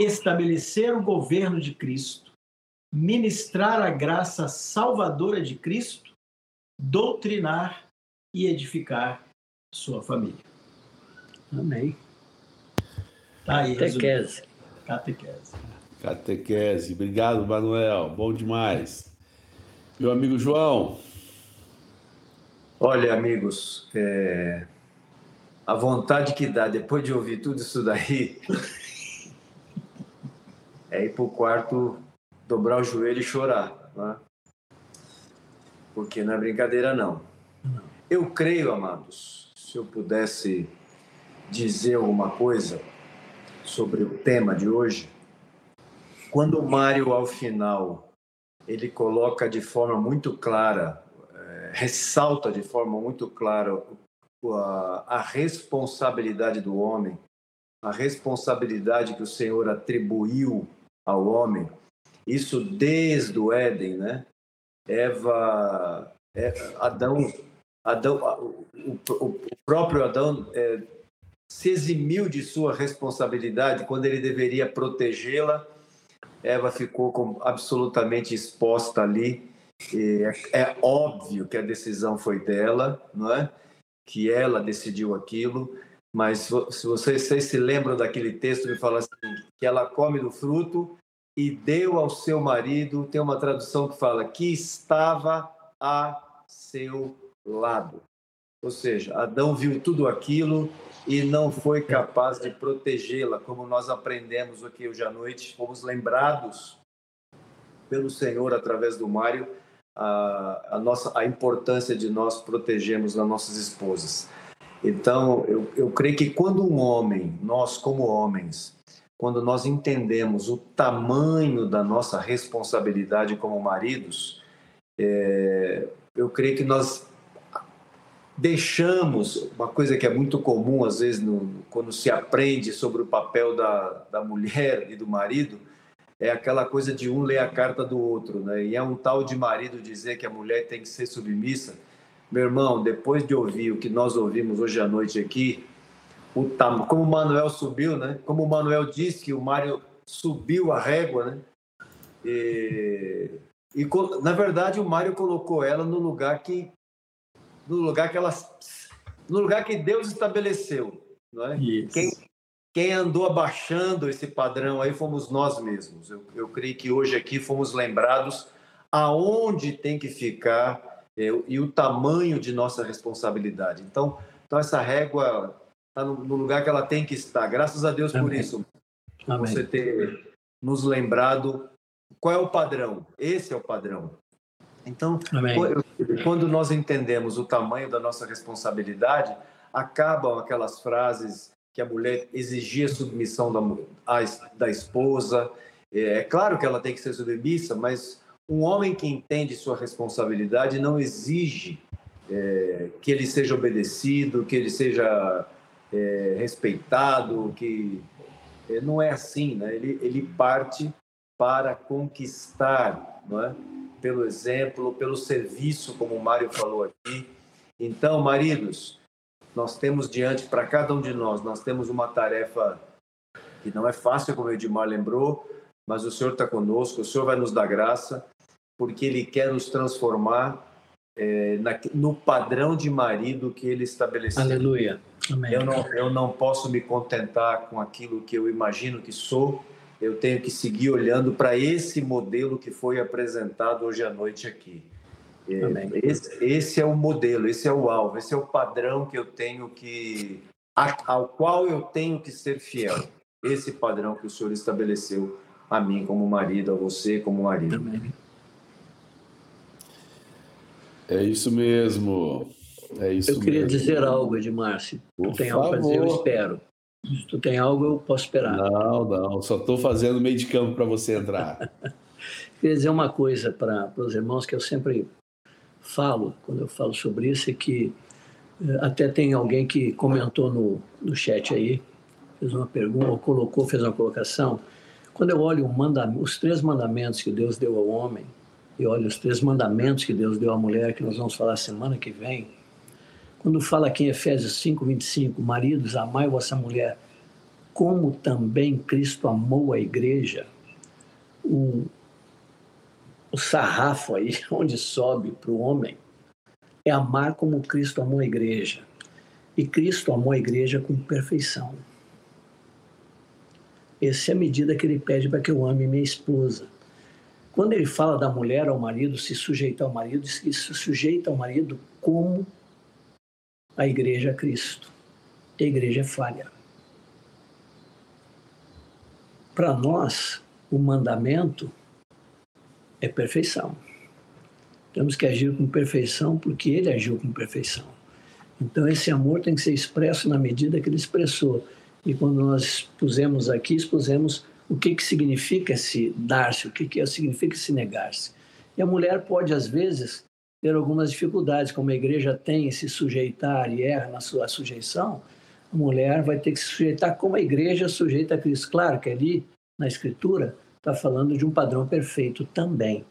estabelecer o governo de Cristo, ministrar a graça salvadora de Cristo, doutrinar e edificar sua família. Amém. Tá aí, Catequese. Catequese. Catequese. Obrigado, Manuel. Bom demais. Meu amigo João. Olha, amigos, é... a vontade que dá depois de ouvir tudo isso daí é ir para o quarto, dobrar o joelho e chorar. Né? Porque não é brincadeira, não. Eu creio, amados, se eu pudesse dizer alguma coisa sobre o tema de hoje, quando o Mário, ao final, ele coloca de forma muito clara, é, ressalta de forma muito clara a, a responsabilidade do homem, a responsabilidade que o Senhor atribuiu ao homem, isso desde o Éden, né? Eva, é, Adão, Adão o, o, próprio Adão é, se eximiu de sua responsabilidade quando ele deveria protegê-la. Eva ficou absolutamente exposta ali. É, é, óbvio que a decisão foi dela, não é? Que ela decidiu aquilo. Mas se vocês, vocês se lembram daquele texto, me fala assim, que ela come do fruto e deu ao seu marido, tem uma tradução que fala que estava a seu lado. Ou seja, Adão viu tudo aquilo e não foi capaz de protegê-la, como nós aprendemos aqui hoje à noite, fomos lembrados pelo Senhor através do Mário a, a nossa a importância de nós protegermos as nossas esposas. Então, eu, eu creio que quando um homem, nós como homens, quando nós entendemos o tamanho da nossa responsabilidade como maridos, é, eu creio que nós deixamos uma coisa que é muito comum às vezes no, quando se aprende sobre o papel da, da mulher e do marido é aquela coisa de um ler a carta do outro, né? E é um tal de marido dizer que a mulher tem que ser submissa. Meu irmão, depois de ouvir o que nós ouvimos hoje à noite aqui, o tam... como o Manuel subiu, né? Como o Manuel disse que o Mário subiu a régua, né? E, e na verdade o Mário colocou ela no lugar que no lugar que ela no lugar que Deus estabeleceu, não é? Quem, quem andou abaixando esse padrão aí fomos nós mesmos. Eu, eu creio que hoje aqui fomos lembrados aonde tem que ficar é, e o tamanho de nossa responsabilidade. Então, então essa régua está no, no, lugar que ela tem que estar. Graças a Deus Amém. por isso. Amém. Você ter nos lembrado qual é o padrão. Esse é o padrão. Então, Amém. quando nós entendemos o tamanho da nossa responsabilidade, acabam aquelas frases que a mulher exigia submissão da, da esposa. É, é claro que ela tem que ser submissa, mas um homem que entende sua responsabilidade não exige é, que ele seja obedecido, que ele seja é, respeitado, que é, não é assim, né? Ele, ele parte para conquistar, não é? Pelo exemplo, pelo serviço, como o Mário falou aqui. Então, maridos, nós temos diante para cada um de nós, nós temos uma tarefa que não é fácil, como o Edmar lembrou, mas o Senhor está conosco, o Senhor vai nos dar graça, porque Ele quer nos transformar é, na, no padrão de marido que ele estabeleceu. Aleluia. Amém. Eu não, eu não posso me contentar com aquilo que eu imagino que sou, eu tenho que seguir olhando para esse modelo que foi apresentado hoje à noite aqui. É, esse, esse, é o modelo, esse é o alvo, esse é o padrão que eu tenho que. ao qual eu tenho que ser fiel. Esse padrão que o Senhor estabeleceu a mim como marido, a você como marido. Amém. É isso mesmo. É isso eu queria mesmo. dizer algo, Edmárcio. Tu tem algo para dizer, eu espero. Se tu tem algo, eu posso esperar. Não, não. Só estou fazendo meio de campo para você entrar. queria dizer uma coisa para os irmãos que eu sempre falo, quando eu falo sobre isso, é que eh, até tem alguém que comentou no, no chat aí, fez uma pergunta, ou colocou, fez uma colocação. Quando eu olho os três mandamentos que Deus deu ao homem, e olho os três mandamentos que Deus deu à mulher, que nós vamos falar semana que vem, quando fala aqui em Efésios 5, 25, maridos, amai vossa mulher, como também Cristo amou a igreja, o, o sarrafo aí, onde sobe para o homem, é amar como Cristo amou a igreja. E Cristo amou a igreja com perfeição. Essa é a medida que ele pede para que eu ame minha esposa. Quando ele fala da mulher ao marido, se sujeita ao marido, se sujeita ao marido como a igreja a Cristo. A igreja é falha. Para nós, o mandamento é perfeição. Temos que agir com perfeição porque ele agiu com perfeição. Então, esse amor tem que ser expresso na medida que ele expressou. E quando nós pusemos aqui, expusemos o que, que significa se dar-se, o que, que significa se negar-se. E a mulher pode, às vezes, ter algumas dificuldades, como a igreja tem em se sujeitar e erra na sua sujeição, a mulher vai ter que se sujeitar como a igreja sujeita a Cristo. Claro que ali, na Escritura, está falando de um padrão perfeito também,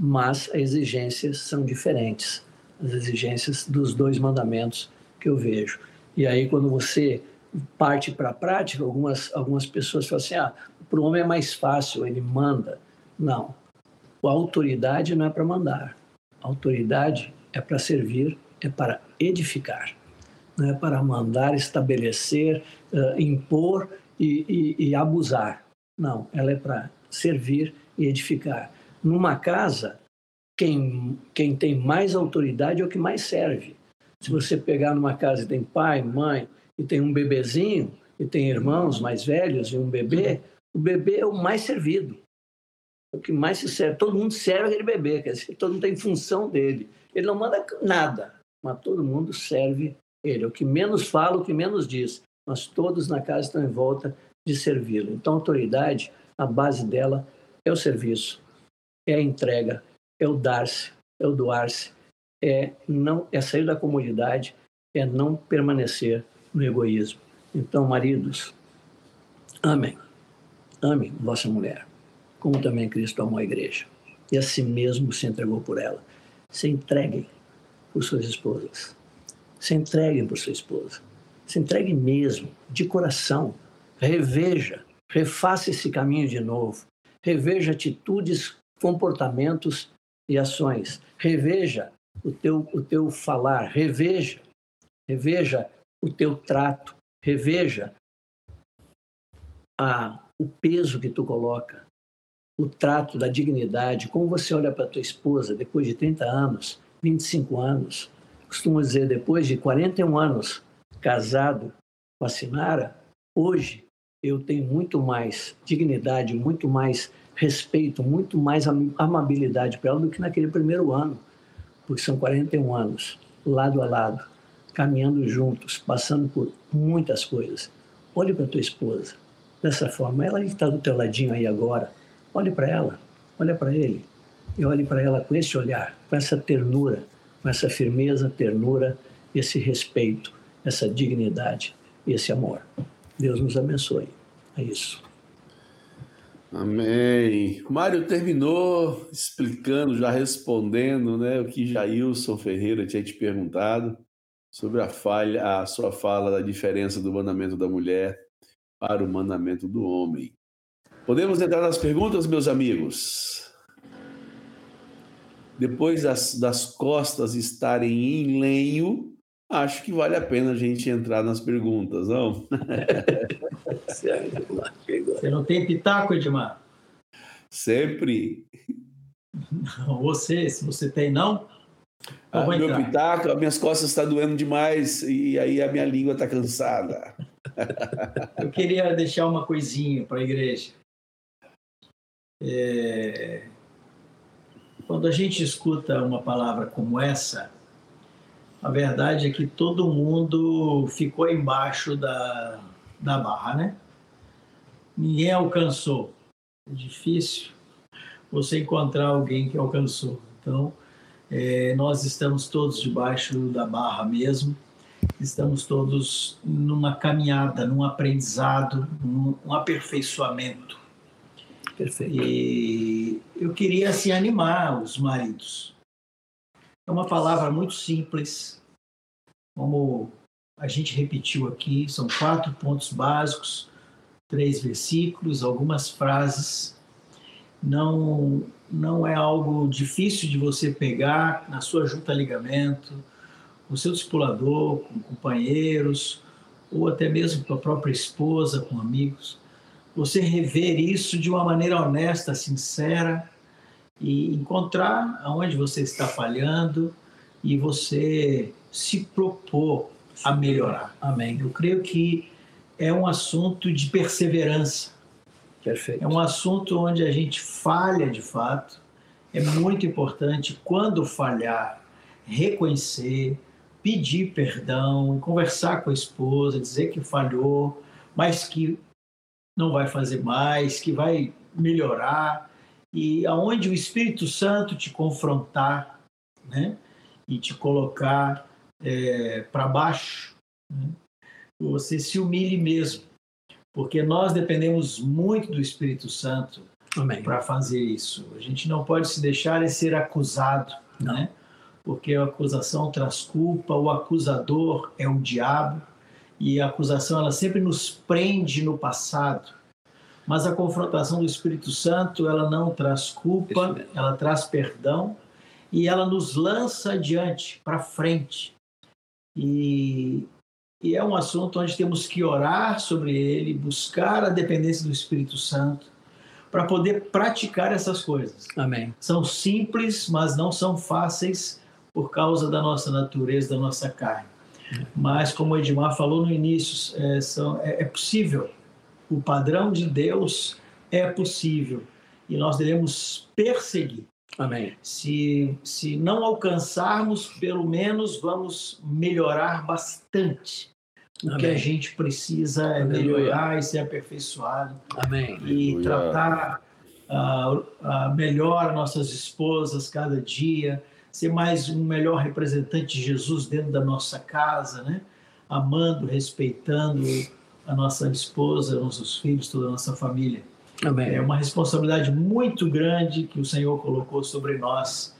mas as exigências são diferentes, as exigências dos dois mandamentos que eu vejo. E aí, quando você parte para a prática, algumas, algumas pessoas falam assim: ah, para o homem é mais fácil, ele manda. Não. A autoridade não é para mandar. Autoridade é para servir, é para edificar. Não é para mandar, estabelecer, uh, impor e, e, e abusar. Não, ela é para servir e edificar. Numa casa, quem, quem tem mais autoridade é o que mais serve. Se você pegar numa casa e tem pai, mãe, e tem um bebezinho, e tem irmãos mais velhos e um bebê, o bebê é o mais servido. O que mais se serve. Todo mundo serve aquele bebê, quer dizer, todo mundo tem função dele. Ele não manda nada, mas todo mundo serve ele. O que menos fala, o que menos diz. Mas todos na casa estão em volta de servi-lo. Então, a autoridade, a base dela é o serviço, é a entrega, é o dar-se, é o doar-se, é, não, é sair da comodidade, é não permanecer no egoísmo. Então, maridos, amem Ame vossa mulher, como também Cristo amou a igreja e a si mesmo se entregou por ela. Se entreguem por suas esposas. Se entreguem por sua esposa. Se entreguem mesmo, de coração. Reveja, refaça esse caminho de novo. Reveja atitudes, comportamentos e ações. Reveja o teu, o teu falar. Reveja, reveja o teu trato. Reveja a o peso que tu coloca, o trato da dignidade, como você olha para tua esposa depois de 30 anos, 25 anos, costumo dizer, depois de 41 anos casado com a Sinara, hoje eu tenho muito mais dignidade, muito mais respeito, muito mais amabilidade para ela do que naquele primeiro ano, porque são 41 anos, lado a lado, caminhando juntos, passando por muitas coisas. Olhe para tua esposa, dessa forma. Ela está do teu ladinho aí agora. Olhe para ela, olha para ele. E olhe para ela com esse olhar, com essa ternura, com essa firmeza, ternura, esse respeito, essa dignidade esse amor. Deus nos abençoe. É isso. Amém. Mário terminou explicando, já respondendo, né, o que Jailson Ferreira tinha te perguntado sobre a falha, a sua fala da diferença do mandamento da mulher para o mandamento do homem. Podemos entrar nas perguntas, meus amigos? depois das, das costas estarem em lenho, acho que vale a pena a gente entrar nas perguntas, não? Você não tem pitaco, Edmar? Sempre. Você, se você tem, não? Ah, meu entrar. pitaco, as minhas costas estão tá doendo demais e aí a minha língua está cansada. Eu queria deixar uma coisinha para a igreja. É... Quando a gente escuta uma palavra como essa, a verdade é que todo mundo ficou embaixo da, da barra, né? Ninguém alcançou. É difícil você encontrar alguém que alcançou. Então, é, nós estamos todos debaixo da barra mesmo, estamos todos numa caminhada, num aprendizado, num aperfeiçoamento. Perfeito. E eu queria assim animar os maridos. É uma palavra muito simples, como a gente repetiu aqui, são quatro pontos básicos, três versículos, algumas frases. Não não é algo difícil de você pegar na sua junta ligamento, com seu discipulador, com companheiros, ou até mesmo com a própria esposa, com amigos. Você rever isso de uma maneira honesta, sincera e encontrar aonde você está falhando e você se propor a melhorar. Amém. Eu creio que é um assunto de perseverança Perfeito. É um assunto onde a gente falha de fato. É muito importante, quando falhar, reconhecer, pedir perdão, conversar com a esposa, dizer que falhou, mas que não vai fazer mais, que vai melhorar. E aonde o Espírito Santo te confrontar, né? E te colocar é, para baixo, né? você se humilhe mesmo porque nós dependemos muito do Espírito Santo para fazer isso. A gente não pode se deixar ser acusado, não. né? Porque a acusação traz culpa, o acusador é o diabo e a acusação ela sempre nos prende no passado. Mas a confrontação do Espírito Santo, ela não traz culpa, ela traz perdão e ela nos lança adiante, para frente. E e é um assunto onde temos que orar sobre ele, buscar a dependência do Espírito Santo para poder praticar essas coisas. Amém. São simples, mas não são fáceis por causa da nossa natureza, da nossa carne. Mas, como o Edmar falou no início, é, são, é, é possível. O padrão de Deus é possível e nós devemos perseguir. Amém. Se, se não alcançarmos, pelo menos vamos melhorar bastante. O Amém. que a gente precisa é melhorar e ser aperfeiçoado. Amém. E Aleluia. tratar uh, uh, melhor nossas esposas cada dia, ser mais um melhor representante de Jesus dentro da nossa casa, né? amando, respeitando a nossa esposa, nossos filhos, toda a nossa família. Amém. É uma responsabilidade muito grande que o Senhor colocou sobre nós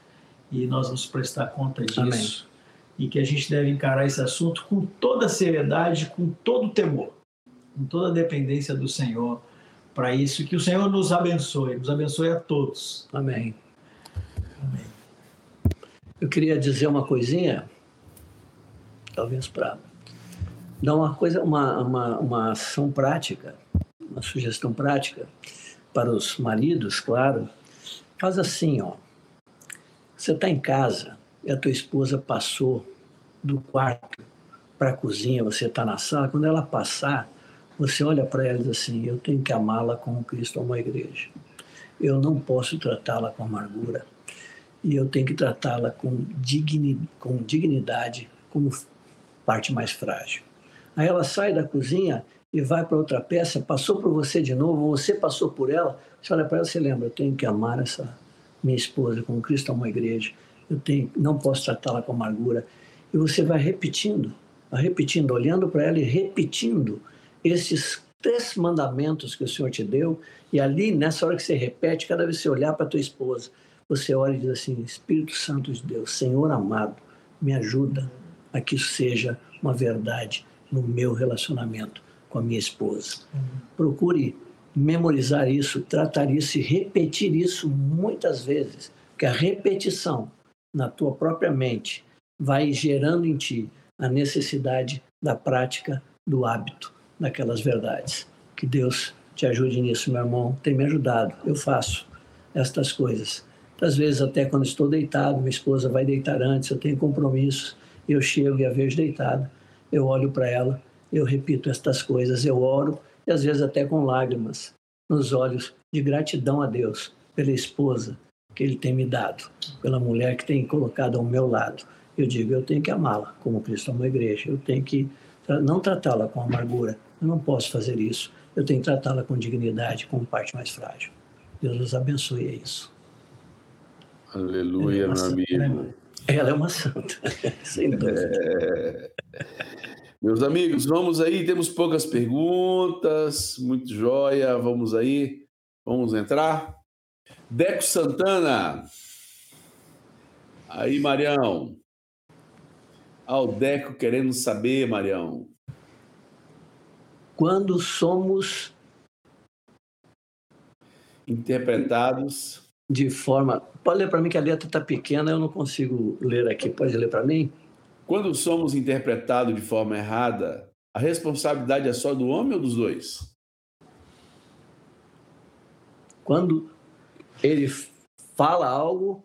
e nós vamos prestar conta disso. Amém e que a gente deve encarar esse assunto com toda seriedade, com todo temor, com toda a dependência do Senhor para isso. Que o Senhor nos abençoe, nos abençoe a todos. Amém. Eu queria dizer uma coisinha, talvez para dar uma coisa, uma, uma, uma ação prática, uma sugestão prática para os maridos, claro. Faz assim, ó. Você está em casa, e a tua esposa passou do quarto para a cozinha, você está na sala, quando ela passar, você olha para ela e diz assim: Eu tenho que amá-la como Cristo ama a igreja. Eu não posso tratá-la com amargura. E eu tenho que tratá-la com, digni, com dignidade, como parte mais frágil. Aí ela sai da cozinha e vai para outra peça, passou por você de novo, você passou por ela, você olha para ela e lembra: Eu tenho que amar essa minha esposa como Cristo ama a igreja eu tenho, não posso tratá-la com amargura. E você vai repetindo, vai repetindo, olhando para ela e repetindo esses três mandamentos que o Senhor te deu. E ali, nessa hora que você repete, cada vez que você olhar para tua esposa, você olha e diz assim: Espírito Santo de Deus, Senhor amado, me ajuda a que isso seja uma verdade no meu relacionamento com a minha esposa. Procure memorizar isso, tratar isso e repetir isso muitas vezes que a repetição na tua própria mente vai gerando em ti a necessidade da prática do hábito daquelas verdades. Que Deus te ajude nisso, meu irmão. Tem me ajudado. Eu faço estas coisas. Às vezes, até quando estou deitado, minha esposa vai deitar antes, eu tenho compromisso, eu chego e a vejo deitada, eu olho para ela, eu repito estas coisas, eu oro, e às vezes até com lágrimas nos olhos, de gratidão a Deus pela esposa que Ele tem me dado, pela mulher que tem colocado ao meu lado. Eu digo, eu tenho que amá-la como Cristo amou a igreja, eu tenho que não tratá-la com amargura, eu não posso fazer isso, eu tenho que tratá-la com dignidade, como parte mais frágil. Deus nos abençoe, é isso. Aleluia, é meu amigo. Né, ela é uma santa, sem dúvida. É... Meus amigos, vamos aí, temos poucas perguntas, muito joia, vamos aí, vamos entrar. Deco Santana. Aí, Marião. Ao Deco querendo saber, Marião. Quando somos interpretados de forma. Pode ler para mim que a letra está pequena, eu não consigo ler aqui. Pode ler para mim? Quando somos interpretados de forma errada, a responsabilidade é só do homem ou dos dois? Quando ele fala algo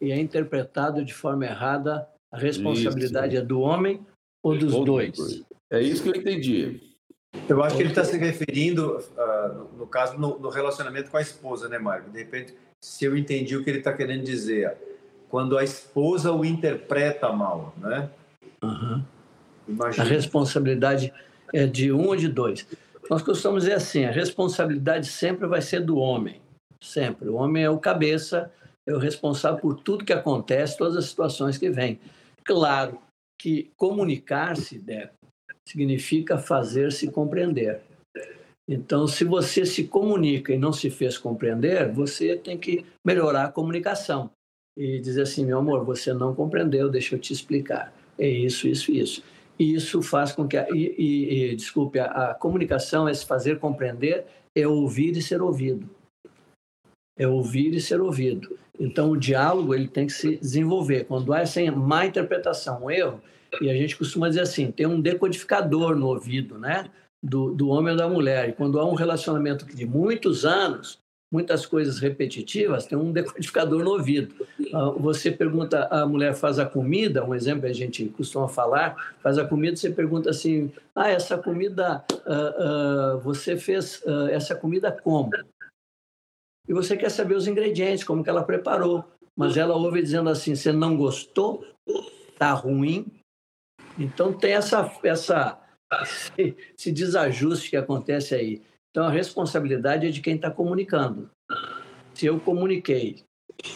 e é interpretado de forma errada, a responsabilidade isso. é do homem ou dos ou dois? dois? É isso que eu entendi. Eu acho que ele está se referindo, uh, no, no, caso, no, no, relacionamento com a esposa, né, Mário? De repente, se eu entendi o que ele está querendo dizer, quando a esposa o interpreta mal, né? Uhum. A responsabilidade é de um ou de dois. Nós costumamos dizer assim: a responsabilidade sempre vai ser do homem. Sempre. O homem é o cabeça, é o responsável por tudo que acontece, todas as situações que vêm. Claro que comunicar-se, Deco, significa fazer-se compreender. Então, se você se comunica e não se fez compreender, você tem que melhorar a comunicação e dizer assim: meu amor, você não compreendeu, deixa eu te explicar é isso, isso, isso. E isso faz com que, a, e, e, e, desculpe, a, a comunicação é se fazer compreender, é ouvir e ser ouvido. É ouvir e ser ouvido. Então, o diálogo ele tem que se desenvolver. Quando há essa má interpretação, um erro, e a gente costuma dizer assim, tem um decodificador no ouvido, né? Do, do homem ou da mulher. E quando há um relacionamento de muitos anos, muitas coisas repetitivas, tem um decodificador no ouvido. Ah, você pergunta, a mulher faz a comida, um exemplo a gente costuma falar, faz a comida, você pergunta assim, ah, essa comida, uh, uh, você fez uh, essa comida como? E você quer saber os ingredientes, como que ela preparou. Mas ela ouve dizendo assim, você não gostou? Tá ruim? Então tem essa, essa, esse, desajuste que acontece aí. Então, a responsabilidade é de quem está comunicando. Se eu comuniquei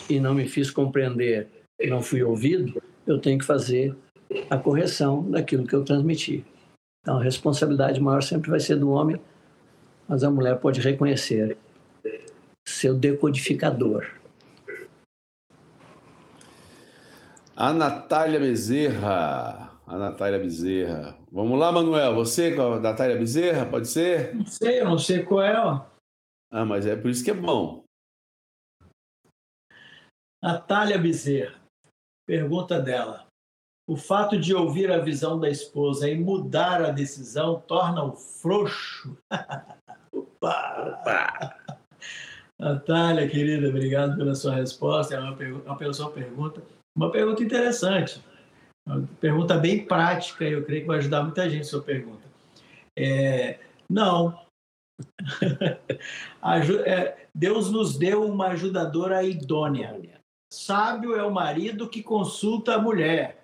e não me fiz compreender, não fui ouvido, eu tenho que fazer a correção daquilo que eu transmiti. Então, a responsabilidade maior sempre vai ser do homem, mas a mulher pode reconhecer seu decodificador. A Natália Bezerra a Natália Bezerra. Vamos lá, Manuel. Você com a Natália Bezerra, pode ser? Não sei, eu não sei qual é. Ó. Ah, mas é por isso que é bom. Natália Bezerra. Pergunta dela. O fato de ouvir a visão da esposa e mudar a decisão torna-o frouxo? Opa! Opa! Natália, querida, obrigado pela sua resposta. É uma, uma sua pergunta. Uma pergunta interessante. Pergunta bem prática, eu creio que vai ajudar muita gente sua pergunta. É, não. É, Deus nos deu uma ajudadora idônea. Sábio é o marido que consulta a mulher.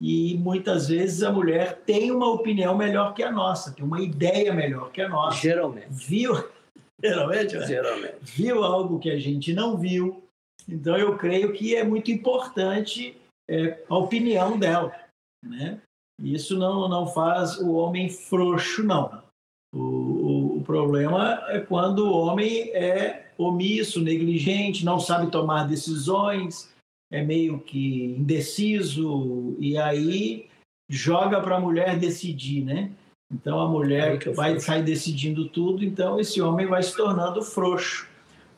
E muitas vezes a mulher tem uma opinião melhor que a nossa, tem uma ideia melhor que a nossa. Geralmente. Viu, geralmente, né? geralmente. viu algo que a gente não viu. Então eu creio que é muito importante é, a opinião dela. Né? Isso não, não faz o homem frouxo, não. O, o, o, problema é quando o homem é omisso, negligente, não sabe tomar decisões, é meio que indeciso, e aí joga para a mulher decidir, né? Então a mulher é vai sair decidindo tudo, então esse homem vai se tornando frouxo,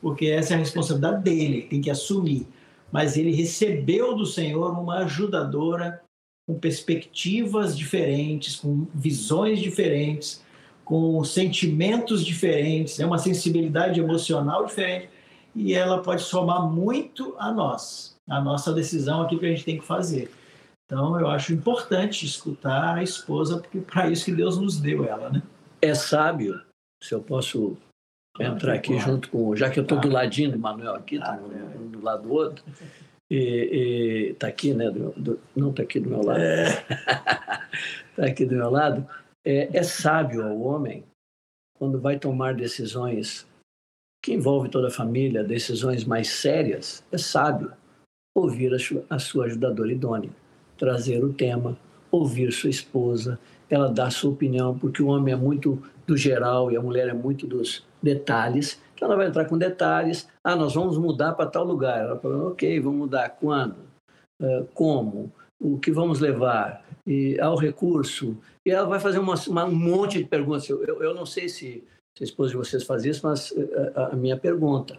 porque essa é a responsabilidade dele, tem que assumir. Mas ele recebeu do Senhor uma ajudadora com perspectivas diferentes, com visões diferentes, com sentimentos diferentes, é uma sensibilidade emocional diferente, e ela pode somar muito a nós, a nossa decisão aqui que a gente tem que fazer. Então, eu acho importante escutar a esposa, porque para isso que Deus nos deu ela, né? É sábio, se eu posso entrar aqui junto com. Já que eu estou do ladinho do Manuel aqui, tá no, do lado do outro. E, está aqui, né? Do, do, não está aqui do meu lado. Está é. aqui do meu lado. É, é sábio ao homem, quando vai tomar decisões que envolvem toda a família, decisões mais sérias, é sábio ouvir a, a sua ajudadora idônea, trazer o tema, ouvir sua esposa, ela dá sua opinião, porque o homem é muito do geral e a mulher é muito dos detalhes. Então ela vai entrar com detalhes. Ah, nós vamos mudar para tal lugar. Ela fala, ok, vamos mudar. Quando? Uh, como? O que vamos levar? E ao recurso. E ela vai fazer uma, uma, um monte de perguntas. Eu, eu, eu não sei se, se a esposa de vocês faz isso, mas eh, a, a, minha pergunta.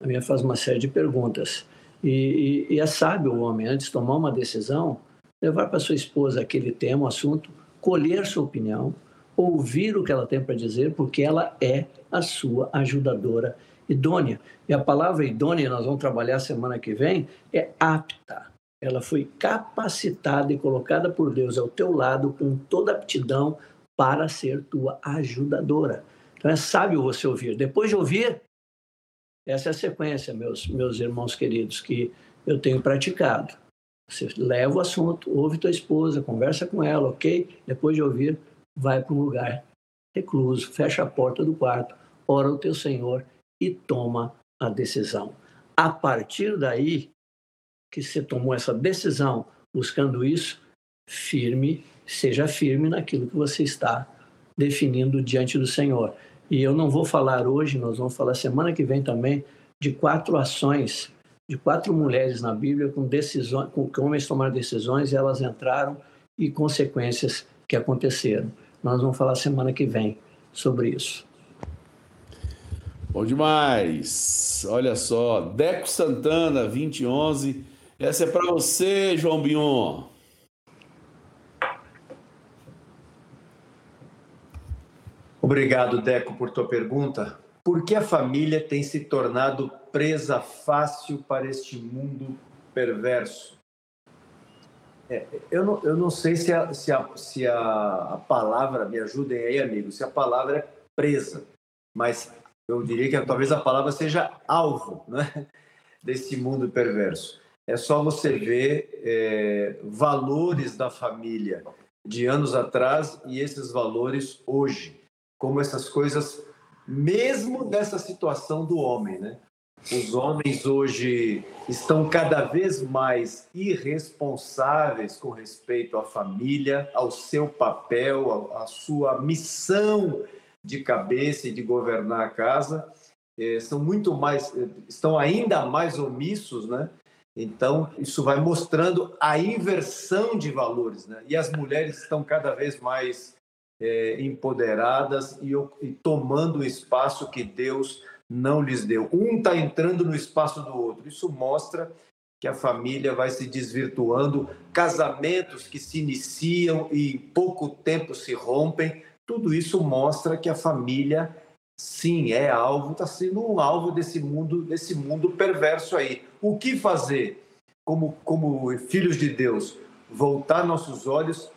A minha faz uma série de perguntas. E, e, e é sábio o homem, antes de tomar uma decisão, levar para sua esposa aquele tema, o assunto, colher sua opinião, ouvir o que ela tem para dizer, porque ela é a sua ajudadora idônea. E a palavra idônea, nós vamos trabalhar semana que vem, é apta. Ela foi capacitada e colocada por Deus ao teu lado com toda aptidão para ser tua ajudadora. Então é sábio você ouvir. Depois de ouvir, essa é a sequência, meus, meus irmãos queridos, que eu tenho praticado. Você leva o assunto, ouve tua esposa, conversa com ela, ok? Depois de ouvir, vai para um lugar recluso, fecha a porta do quarto, ora o teu Senhor e toma a decisão. A partir daí que você tomou essa decisão, buscando isso, firme, seja firme naquilo que você está definindo diante do Senhor. E eu não vou falar hoje, nós vamos falar semana que vem também de quatro ações de quatro mulheres na Bíblia com decisões, com que homens tomaram decisões e elas entraram e consequências que aconteceram. Nós vamos falar semana que vem sobre isso. Bom demais. Olha só, Deco Santana, 2011. Essa é para você, João Bion. Obrigado, Deco, por tua pergunta. Por que a família tem se tornado presa fácil para este mundo perverso? É, eu, não, eu não sei se, a, se, a, se a, palavra, me ajudem aí, amigos, se a palavra é presa, mas eu diria que talvez a palavra seja alvo né, desse mundo perverso. É só você ver é, valores da família de anos atrás e esses valores hoje, como essas coisas, mesmo nessa situação do homem, né? Os homens hoje estão cada vez mais irresponsáveis com respeito à família, ao seu papel, à sua missão de cabeça e de governar a casa. É, são muito mais, estão ainda mais omissos, né? Então, isso vai mostrando a inversão de valores, né? E as mulheres estão cada vez mais é, empoderadas e, e tomando o espaço que Deus não lhes deu. Um está entrando no espaço do outro. Isso mostra que a família vai se desvirtuando, casamentos que se iniciam e em pouco tempo se rompem. Tudo isso mostra que a família, sim, é alvo, está sendo um alvo desse mundo, desse mundo perverso aí. O que fazer como, como filhos de Deus? Voltar nossos olhos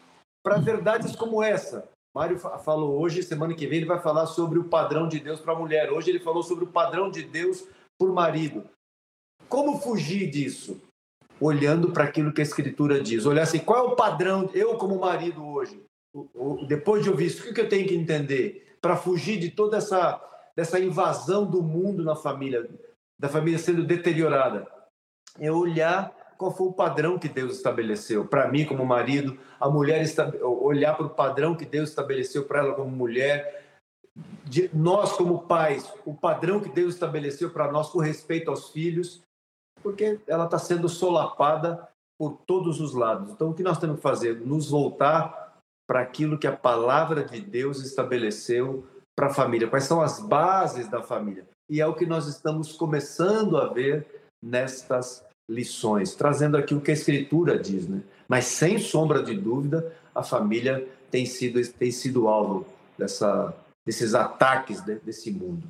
para verdades como essa, Mário falou hoje, semana que vem, ele vai falar sobre o padrão de Deus para a mulher. Hoje ele falou sobre o padrão de Deus por marido. Como fugir disso? Olhando para aquilo que a Escritura diz. Olhar assim, qual é o padrão, eu como marido hoje, depois de ouvir isso, o que eu tenho que entender para fugir de toda essa dessa invasão do mundo na família, da família sendo deteriorada? É olhar qual foi o padrão que Deus estabeleceu para mim como marido, a mulher olhar para o padrão que Deus estabeleceu para ela como mulher, de, nós como pais, o padrão que Deus estabeleceu para nós com respeito aos filhos, porque ela está sendo solapada por todos os lados. Então, o que nós temos que fazer? Nos voltar para aquilo que a palavra de Deus estabeleceu para a família. Quais são as bases da família? E é o que nós estamos começando a ver nestas lições, trazendo aqui o que a Escritura diz, né? Mas sem sombra de dúvida, a família tem sido, tem sido alvo dessa, desses ataques desse mundo.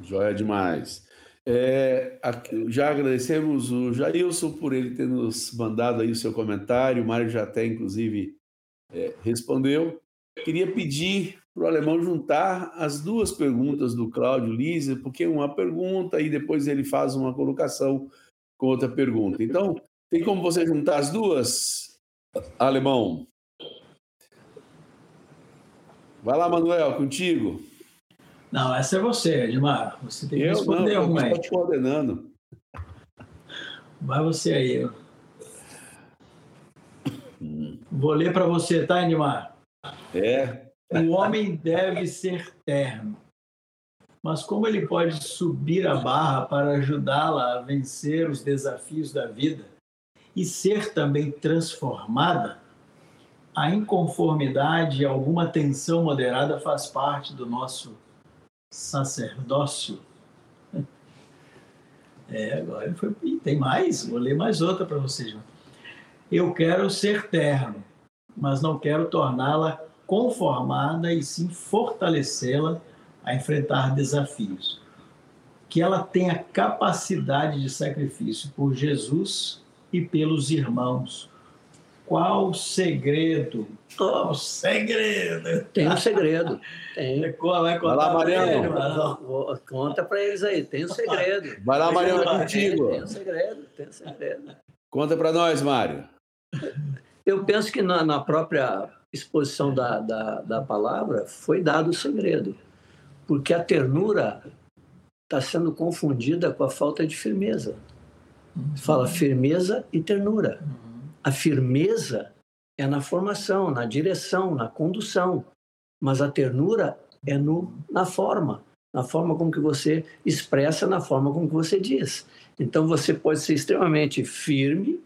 Joia demais. É, já agradecemos o Jailson por ele ter nos mandado aí o seu comentário. O Mário já até, inclusive, é, respondeu. Queria pedir para o alemão juntar as duas perguntas do Cláudio Lise, porque uma pergunta e depois ele faz uma colocação com outra pergunta. Então, tem como você juntar as duas, alemão? Vai lá, Manuel, contigo. Não, essa é você, Edmar. Você tem que eu responder não, eu estou te coordenando. Vai você aí. Vou ler para você, tá, Edmar? É. O homem deve ser terno. Mas como ele pode subir a barra para ajudá-la a vencer os desafios da vida e ser também transformada? A inconformidade e alguma tensão moderada faz parte do nosso sacerdócio. É, agora foi. E tem mais, vou ler mais outra para vocês. Eu quero ser terno, mas não quero torná-la conformada e sim fortalecê-la a enfrentar desafios. Que ela tenha capacidade de sacrifício por Jesus e pelos irmãos. Qual o segredo? Qual o segredo? Tem um segredo. Tem. Vai contar Vai lá, Mariano. Conta para eles aí. Tem um segredo. Vai lá, Mariano, é contigo. Tem um segredo. Tem um segredo. Conta para nós, Mário. Eu penso que na, na própria exposição da, da, da palavra foi dado o segredo, porque a ternura está sendo confundida com a falta de firmeza. Fala firmeza e ternura. A firmeza é na formação, na direção, na condução, mas a ternura é no, na forma, na forma como que você expressa, na forma como que você diz. Então você pode ser extremamente firme,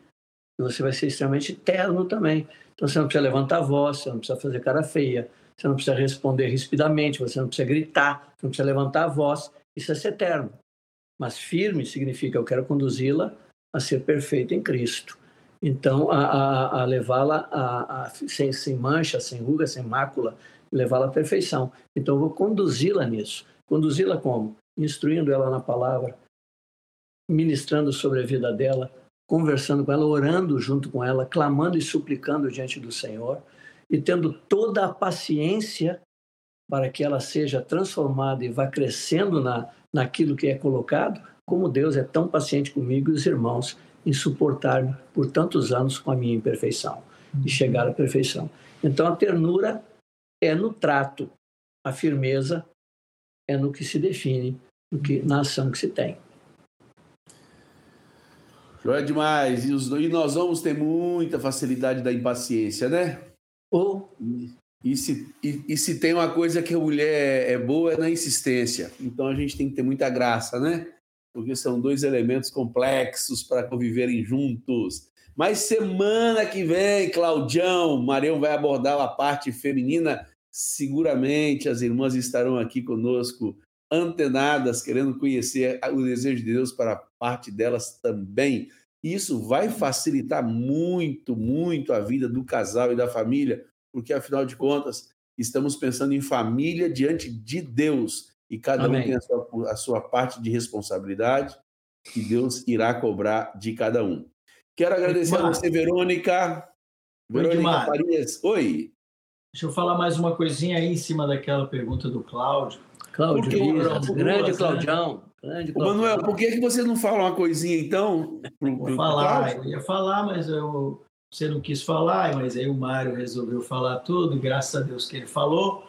e você vai ser extremamente terno também. Então você não precisa levantar a voz, você não precisa fazer cara feia, você não precisa responder rispidamente, você não precisa gritar, você não precisa levantar a voz. Isso é ser eterno. Mas firme significa eu quero conduzi-la a ser perfeita em Cristo. Então, a, a, a levá-la a, a, sem, sem mancha, sem ruga, sem mácula, levá-la à perfeição. Então, eu vou conduzi-la nisso. Conduzi-la como? Instruindo ela na palavra, ministrando sobre a vida dela, conversando com ela, orando junto com ela, clamando e suplicando diante do Senhor e tendo toda a paciência para que ela seja transformada e vá crescendo na, naquilo que é colocado, como Deus é tão paciente comigo e os irmãos em suportar-me por tantos anos com a minha imperfeição e chegar à perfeição. Então a ternura é no trato, a firmeza é no que se define, no que, na ação que se tem. Joia demais. E, os, e, nós vamos ter muita facilidade da impaciência, né? Ou. E, se, e, e, se tem uma coisa que a mulher é boa, é na insistência. Então a gente tem que ter muita graça, né? Porque são dois elementos complexos para conviverem juntos. Mas semana que vem, Claudião, Marião vai abordar a parte feminina. Seguramente as irmãs estarão aqui conosco antenadas, querendo conhecer o desejo de Deus para parte delas também. Isso vai facilitar muito, muito a vida do casal e da família, porque afinal de contas, estamos pensando em família diante de Deus e cada Amém. um tem a sua, a sua parte de responsabilidade que Deus irá cobrar de cada um. Quero agradecer a você, Verônica. Verônica Farias. Oi. Deixa eu falar mais uma coisinha aí em cima daquela pergunta do Cláudio. Cláudio Dias, grande Claudião. Grande Claudião. Manuel, por que, que você não fala uma coisinha então? Vou falar, eu ia falar, mas eu, você não quis falar, mas aí o Mário resolveu falar tudo, graças a Deus que ele falou.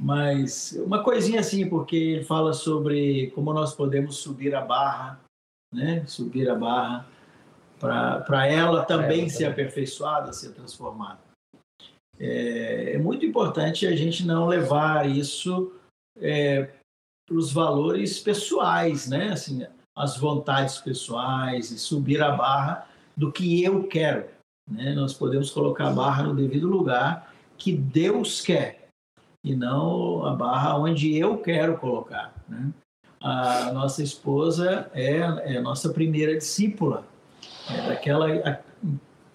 Mas uma coisinha assim, porque ele fala sobre como nós podemos subir a barra, né? Subir a barra para ela também é, ser aperfeiçoada, ser transformada. É, é muito importante a gente não levar isso é, para os valores pessoais, né? Assim, as vontades pessoais e subir a barra do que eu quero. Né? Nós podemos colocar a barra no devido lugar que Deus quer e não a barra onde eu quero colocar. Né? A nossa esposa é, é nossa primeira discípula é daquela a,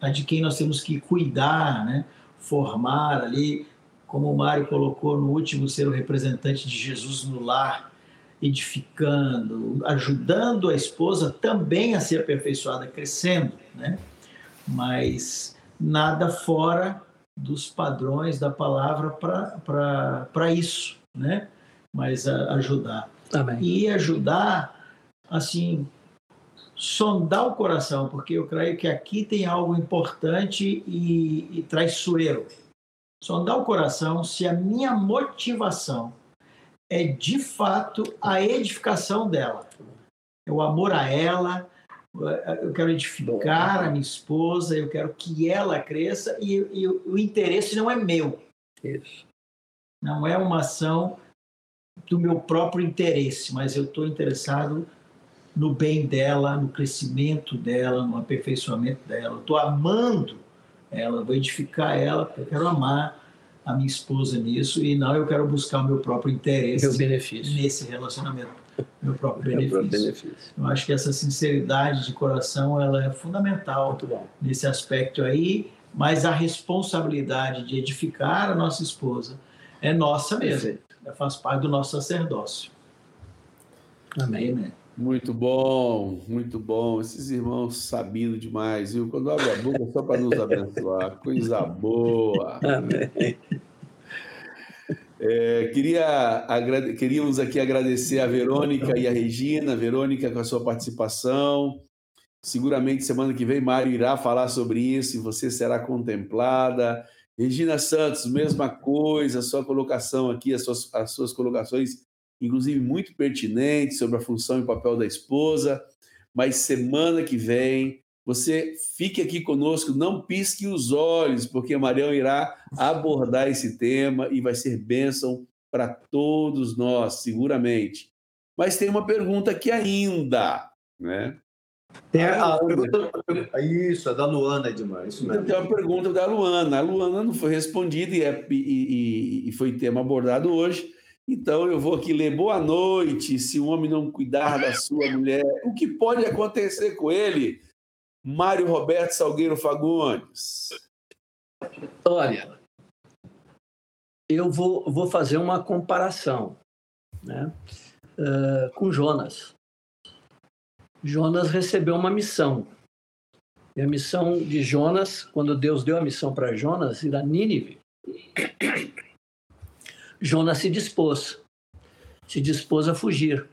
a de quem nós temos que cuidar, né? formar ali, como o Mário colocou no último, ser o representante de Jesus no lar, edificando, ajudando a esposa também a ser aperfeiçoada, crescendo, né? Mas nada fora dos padrões da palavra para isso, né? Mas a, ajudar. Amém. E ajudar, assim, sondar o coração, porque eu creio que aqui tem algo importante e, e traiçoeiro. Sondar o coração se a minha motivação é de fato a edificação dela. É o amor a ela, eu quero edificar a minha esposa, eu quero que ela cresça e, e o interesse não é meu. Isso. Não é uma ação do meu próprio interesse, mas eu estou interessado no bem dela, no crescimento dela, no aperfeiçoamento dela. Estou amando ela, vou edificar ela, porque eu quero amar a minha esposa nisso e não eu quero buscar o meu próprio interesse meu benefício. nesse relacionamento, meu próprio benefício. Meu próprio benefício. Eu acho que essa sinceridade de coração ela é fundamental nesse aspecto aí, mas a responsabilidade de edificar a nossa esposa é nossa mesmo, Perfeito. faz parte do nosso sacerdócio. Amém. Amém. Muito bom, muito bom. Esses irmãos sabiam demais, viu? Quando abre a boca só para nos abençoar. Coisa boa. Amém. É, queria, queríamos aqui agradecer a Verônica e a Regina. Verônica, com a sua participação. Seguramente semana que vem Mário irá falar sobre isso e você será contemplada. Regina Santos, mesma coisa, sua colocação aqui, as suas, as suas colocações inclusive muito pertinente sobre a função e papel da esposa. Mas semana que vem você fique aqui conosco, não pisque os olhos, porque Marião irá abordar esse tema e vai ser bênção para todos nós, seguramente. Mas tem uma pergunta aqui ainda, né? Tem a, a pergunta, isso, é da Luana, Edmar. Isso mesmo. Tem uma pergunta da Luana. A Luana não foi respondida e, é, e, e, e foi tema abordado hoje. Então eu vou aqui ler boa noite. Se o homem não cuidar da sua mulher, o que pode acontecer com ele? Mário Roberto Salgueiro Fagundes. Olha, eu vou, vou fazer uma comparação né, uh, com Jonas. Jonas recebeu uma missão. E a missão de Jonas, quando Deus deu a missão para Jonas, ir a Nínive, Jonas se dispôs, se dispôs a fugir.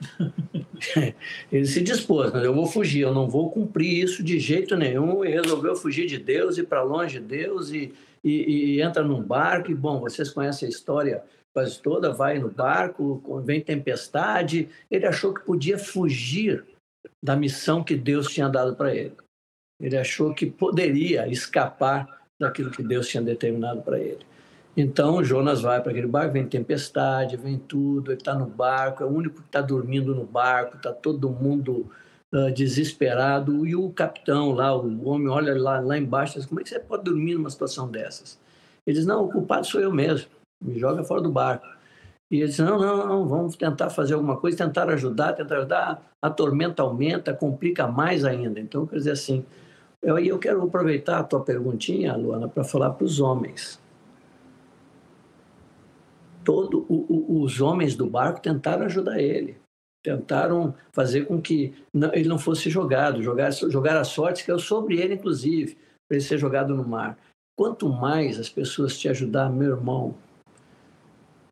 Ele se dispôs, eu vou fugir, eu não vou cumprir isso de jeito nenhum. E resolveu fugir de Deus, ir para longe de Deus e, e, e, entra num barco. E, bom, vocês conhecem a história quase toda: vai no barco, vem tempestade. Ele achou que podia fugir da missão que Deus tinha dado para ele. Ele achou que poderia escapar daquilo que Deus tinha determinado para ele. Então Jonas vai para aquele barco, vem tempestade, vem tudo, ele está no barco, é o único que está dormindo no barco, está todo mundo uh, desesperado. E o capitão lá, o homem, olha lá, lá embaixo diz: Como é que você pode dormir numa situação dessas? Ele diz: Não, o culpado sou eu mesmo, me joga fora do barco. E ele diz: Não, não, não, vamos tentar fazer alguma coisa, tentar ajudar, tentar ajudar. A tormenta aumenta, complica mais ainda. Então, quer dizer assim, eu, eu quero aproveitar a tua perguntinha, Luana, para falar para os homens todo o, o, os homens do barco tentaram ajudar ele, tentaram fazer com que não, ele não fosse jogado, jogar, jogar a sorte que é sobre ele, inclusive, para ele ser jogado no mar. Quanto mais as pessoas te ajudar, meu irmão,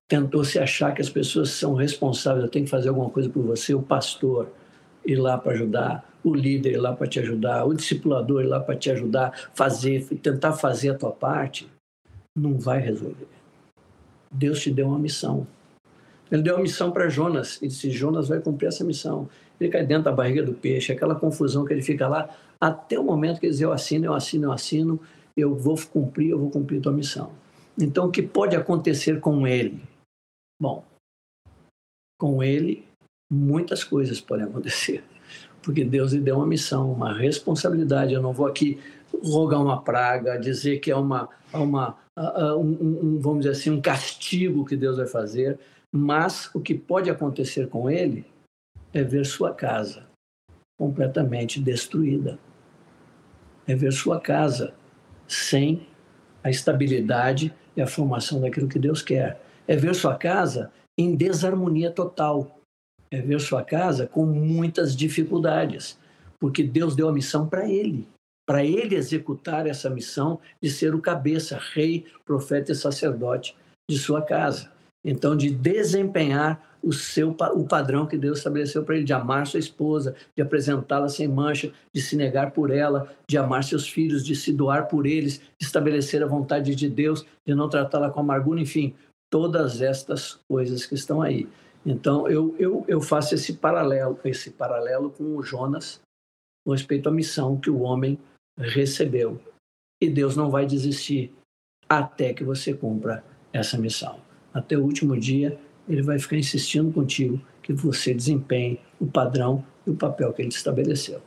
tentou se achar que as pessoas são responsáveis, eu tenho que fazer alguma coisa por você, o pastor ir lá para ajudar, o líder ir lá para te ajudar, o discipulador ir lá para te ajudar, fazer, tentar fazer a tua parte, não vai resolver. Deus te deu uma missão. Ele deu uma missão para Jonas e disse: Jonas vai cumprir essa missão. Ele cai dentro da barriga do peixe, aquela confusão que ele fica lá, até o momento que ele diz: Eu assino, eu assino, eu assino, eu vou cumprir, eu vou cumprir tua missão. Então, o que pode acontecer com ele? Bom, com ele, muitas coisas podem acontecer, porque Deus lhe deu uma missão, uma responsabilidade. Eu não vou aqui rogar uma praga, dizer que é uma, uma um, um, vamos dizer assim, um castigo que Deus vai fazer, mas o que pode acontecer com ele é ver sua casa completamente destruída. É ver sua casa sem a estabilidade e a formação daquilo que Deus quer. É ver sua casa em desarmonia total. É ver sua casa com muitas dificuldades, porque Deus deu a missão para ele, para ele executar essa missão de ser o cabeça, rei, profeta e sacerdote de sua casa. Então, de desempenhar o seu o padrão que Deus estabeleceu para ele, de amar sua esposa, de apresentá-la sem mancha, de se negar por ela, de amar seus filhos, de se doar por eles, de estabelecer a vontade de Deus, de não tratá-la com amargura, enfim, todas estas coisas que estão aí. Então eu, eu, eu faço esse paralelo, esse paralelo com o Jonas com respeito à missão que o homem recebeu. E Deus não vai desistir até que você cumpra essa missão. Até o último dia ele vai ficar insistindo contigo que você desempenhe o padrão e o papel que ele estabeleceu.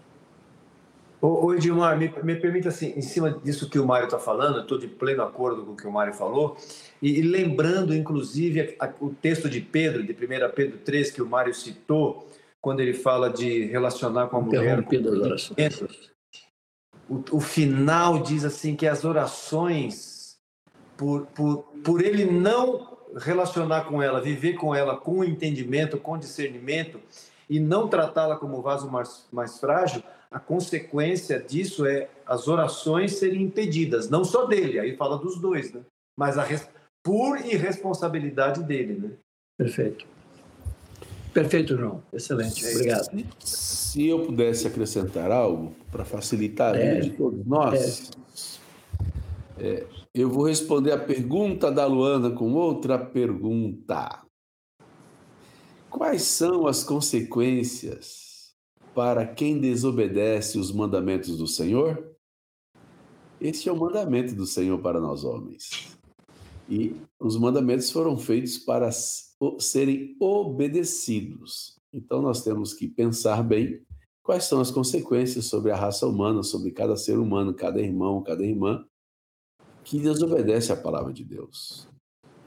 Ô, Edmar, me, me permita, assim, em cima disso que o Mário está falando, eu estou de pleno acordo com o que o Mário falou, e, e lembrando, inclusive, a, a, o texto de Pedro, de 1 Pedro 3, que o Mário citou, quando ele fala de relacionar com a mulher. Com o, o final diz assim que as orações, por, por, por ele não relacionar com ela, viver com ela com entendimento, com discernimento e não tratá-la como vaso mais, mais frágil, a consequência disso é as orações serem impedidas, não só dele, aí fala dos dois, né? Mas a, por irresponsabilidade dele, né? Perfeito. Perfeito, João. Excelente. Obrigado. Se eu pudesse acrescentar algo para facilitar a vida é, de todos nós, é. É, eu vou responder a pergunta da Luana com outra pergunta. Quais são as consequências para quem desobedece os mandamentos do Senhor? Este é o mandamento do Senhor para nós homens. E os mandamentos foram feitos para serem obedecidos. Então nós temos que pensar bem quais são as consequências sobre a raça humana, sobre cada ser humano, cada irmão, cada irmã, que desobedece à palavra de Deus.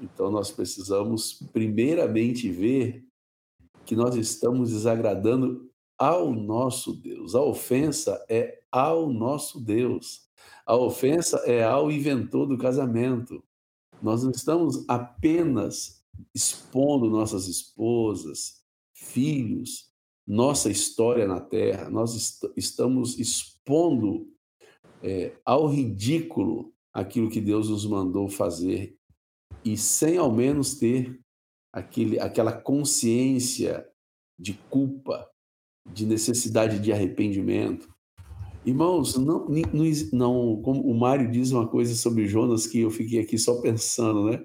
Então nós precisamos primeiramente ver que nós estamos desagradando ao nosso Deus. A ofensa é ao nosso Deus. A ofensa é ao inventor do casamento. Nós não estamos apenas expondo nossas esposas, filhos, nossa história na terra, nós est estamos expondo é, ao ridículo aquilo que Deus nos mandou fazer e sem ao menos ter aquele, aquela consciência de culpa, de necessidade de arrependimento. Irmãos, não, não, não, como o Mário diz uma coisa sobre Jonas que eu fiquei aqui só pensando, né?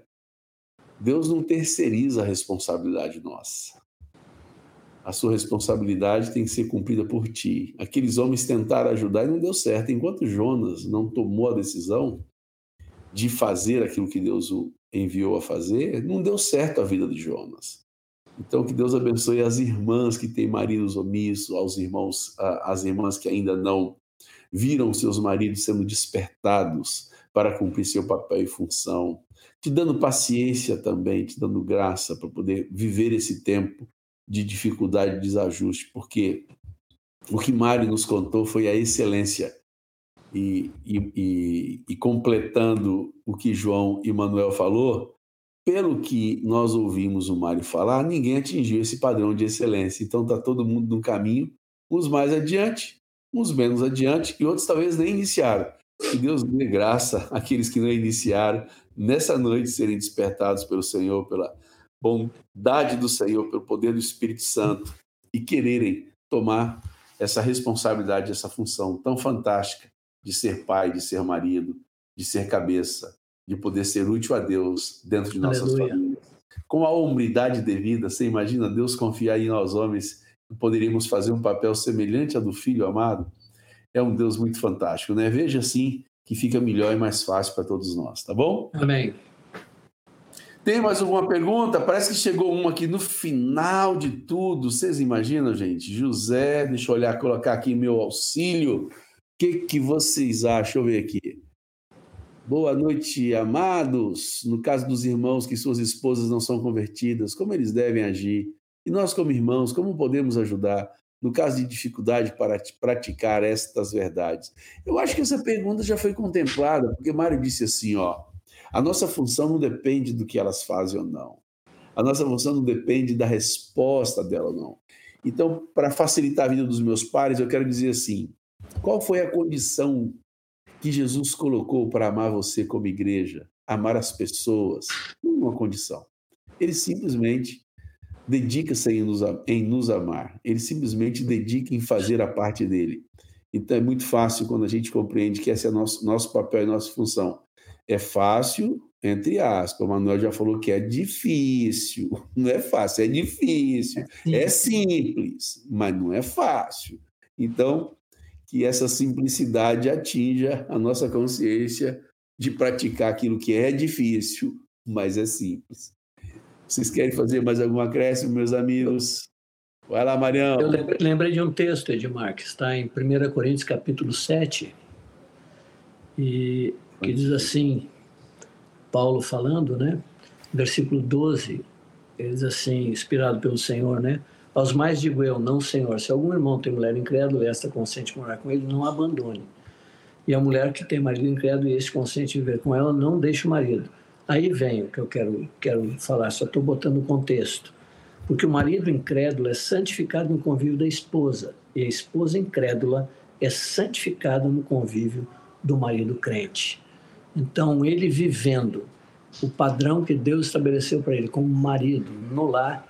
Deus não terceiriza a responsabilidade nossa. A sua responsabilidade tem que ser cumprida por ti. Aqueles homens tentaram ajudar e não deu certo. Enquanto Jonas não tomou a decisão de fazer aquilo que Deus o enviou a fazer, não deu certo a vida de Jonas. Então, que Deus abençoe as irmãs que têm maridos omissos, aos irmãos, as irmãs que ainda não viram seus maridos sendo despertados para cumprir seu papel e função te dando paciência também, te dando graça para poder viver esse tempo de dificuldade e desajuste, porque o que Mário nos contou foi a excelência. E, e, e, e completando o que João e Manuel falou, pelo que nós ouvimos o Mário falar, ninguém atingiu esse padrão de excelência. Então está todo mundo no caminho, uns mais adiante, uns menos adiante, e outros talvez nem iniciaram. Que Deus dê graça àqueles que não iniciaram, nessa noite serem despertados pelo Senhor, pela bondade do Senhor, pelo poder do Espírito Santo e quererem tomar essa responsabilidade, essa função tão fantástica de ser pai, de ser marido, de ser cabeça, de poder ser útil a Deus dentro de nossas Aleluia. famílias. Com a hombridade devida, você imagina Deus confiar em nós homens poderíamos fazer um papel semelhante ao do filho amado? É um Deus muito fantástico, né? Veja assim que fica melhor e mais fácil para todos nós, tá bom? Amém. Tem mais alguma pergunta? Parece que chegou uma aqui no final de tudo. Vocês imaginam, gente? José, deixa eu olhar, colocar aqui meu auxílio. O que, que vocês acham? Deixa eu ver aqui. Boa noite, amados. No caso dos irmãos que suas esposas não são convertidas, como eles devem agir? E nós, como irmãos, como podemos ajudar? no caso de dificuldade para praticar estas verdades? Eu acho que essa pergunta já foi contemplada, porque Mário disse assim, ó, a nossa função não depende do que elas fazem ou não. A nossa função não depende da resposta dela ou não. Então, para facilitar a vida dos meus pares, eu quero dizer assim: qual foi a condição que Jesus colocou para amar você como igreja, amar as pessoas? Uma condição. Ele simplesmente dedica-se em nos, amar. Ele simplesmente dedica em fazer a parte dele. Então é muito fácil quando a gente compreende que esse é nosso nosso papel e nossa função. É fácil, entre aspas. O Manuel já falou que é difícil. Não é fácil, é difícil. É simples, mas não é fácil. Então, que essa simplicidade atinja a nossa consciência de praticar aquilo que é difícil, mas é simples. Vocês querem fazer mais algum acréscimo, meus amigos? Vai lá, Marião. Eu lembrei de um texto, Edmar, que está em 1 Coríntios capítulo 7, e que diz assim, Paulo falando, né? Versículo 12, ele diz assim, inspirado pelo Senhor, né? Aos mais digo eu, não, Senhor, se algum irmão tem mulher incrédula e esta consente morar com ele, não abandone. E a mulher que tem marido incrédulo e este consente viver com ela, não deixe o marido. Aí vem o que eu quero, quero falar, só estou botando o contexto. Porque o marido incrédulo é santificado no convívio da esposa, e a esposa incrédula é santificada no convívio do marido crente. Então, ele vivendo o padrão que Deus estabeleceu para ele como marido no lar,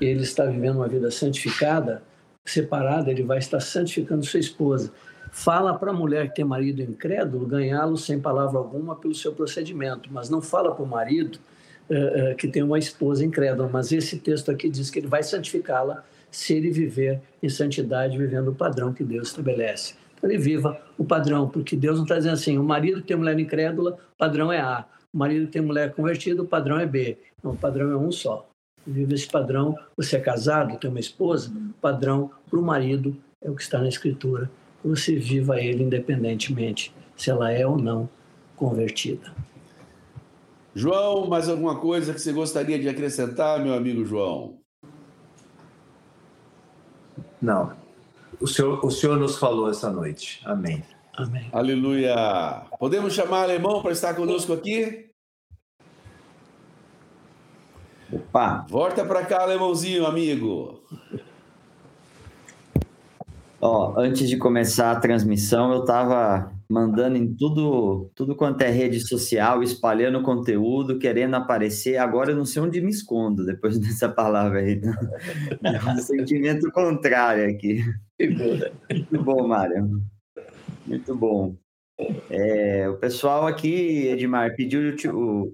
ele está vivendo uma vida santificada, separada, ele vai estar santificando sua esposa fala para a mulher que tem marido incrédulo ganhá-lo sem palavra alguma pelo seu procedimento, mas não fala para o marido uh, uh, que tem uma esposa incrédula. Mas esse texto aqui diz que ele vai santificá-la se ele viver em santidade, vivendo o padrão que Deus estabelece. Então ele viva o padrão, porque Deus não está dizendo assim: o marido que tem mulher incrédula, o padrão é A. O marido que tem mulher convertida, o padrão é B. Não, o padrão é um só. Vive esse padrão. Você é casado, tem uma esposa, padrão para o marido é o que está na Escritura você viva ele independentemente se ela é ou não convertida. João, mais alguma coisa que você gostaria de acrescentar, meu amigo João? Não. O senhor, o senhor nos falou essa noite. Amém. Amém. Aleluia. Podemos chamar alemão para estar conosco aqui? Opa. Volta para cá, alemãozinho, amigo. Ó, antes de começar a transmissão, eu estava mandando em tudo, tudo quanto é rede social, espalhando conteúdo, querendo aparecer. Agora eu não sei onde me escondo depois dessa palavra aí. É um sentimento contrário aqui. Muito bom, Mário. Muito bom. É, o pessoal aqui, Edmar, pediu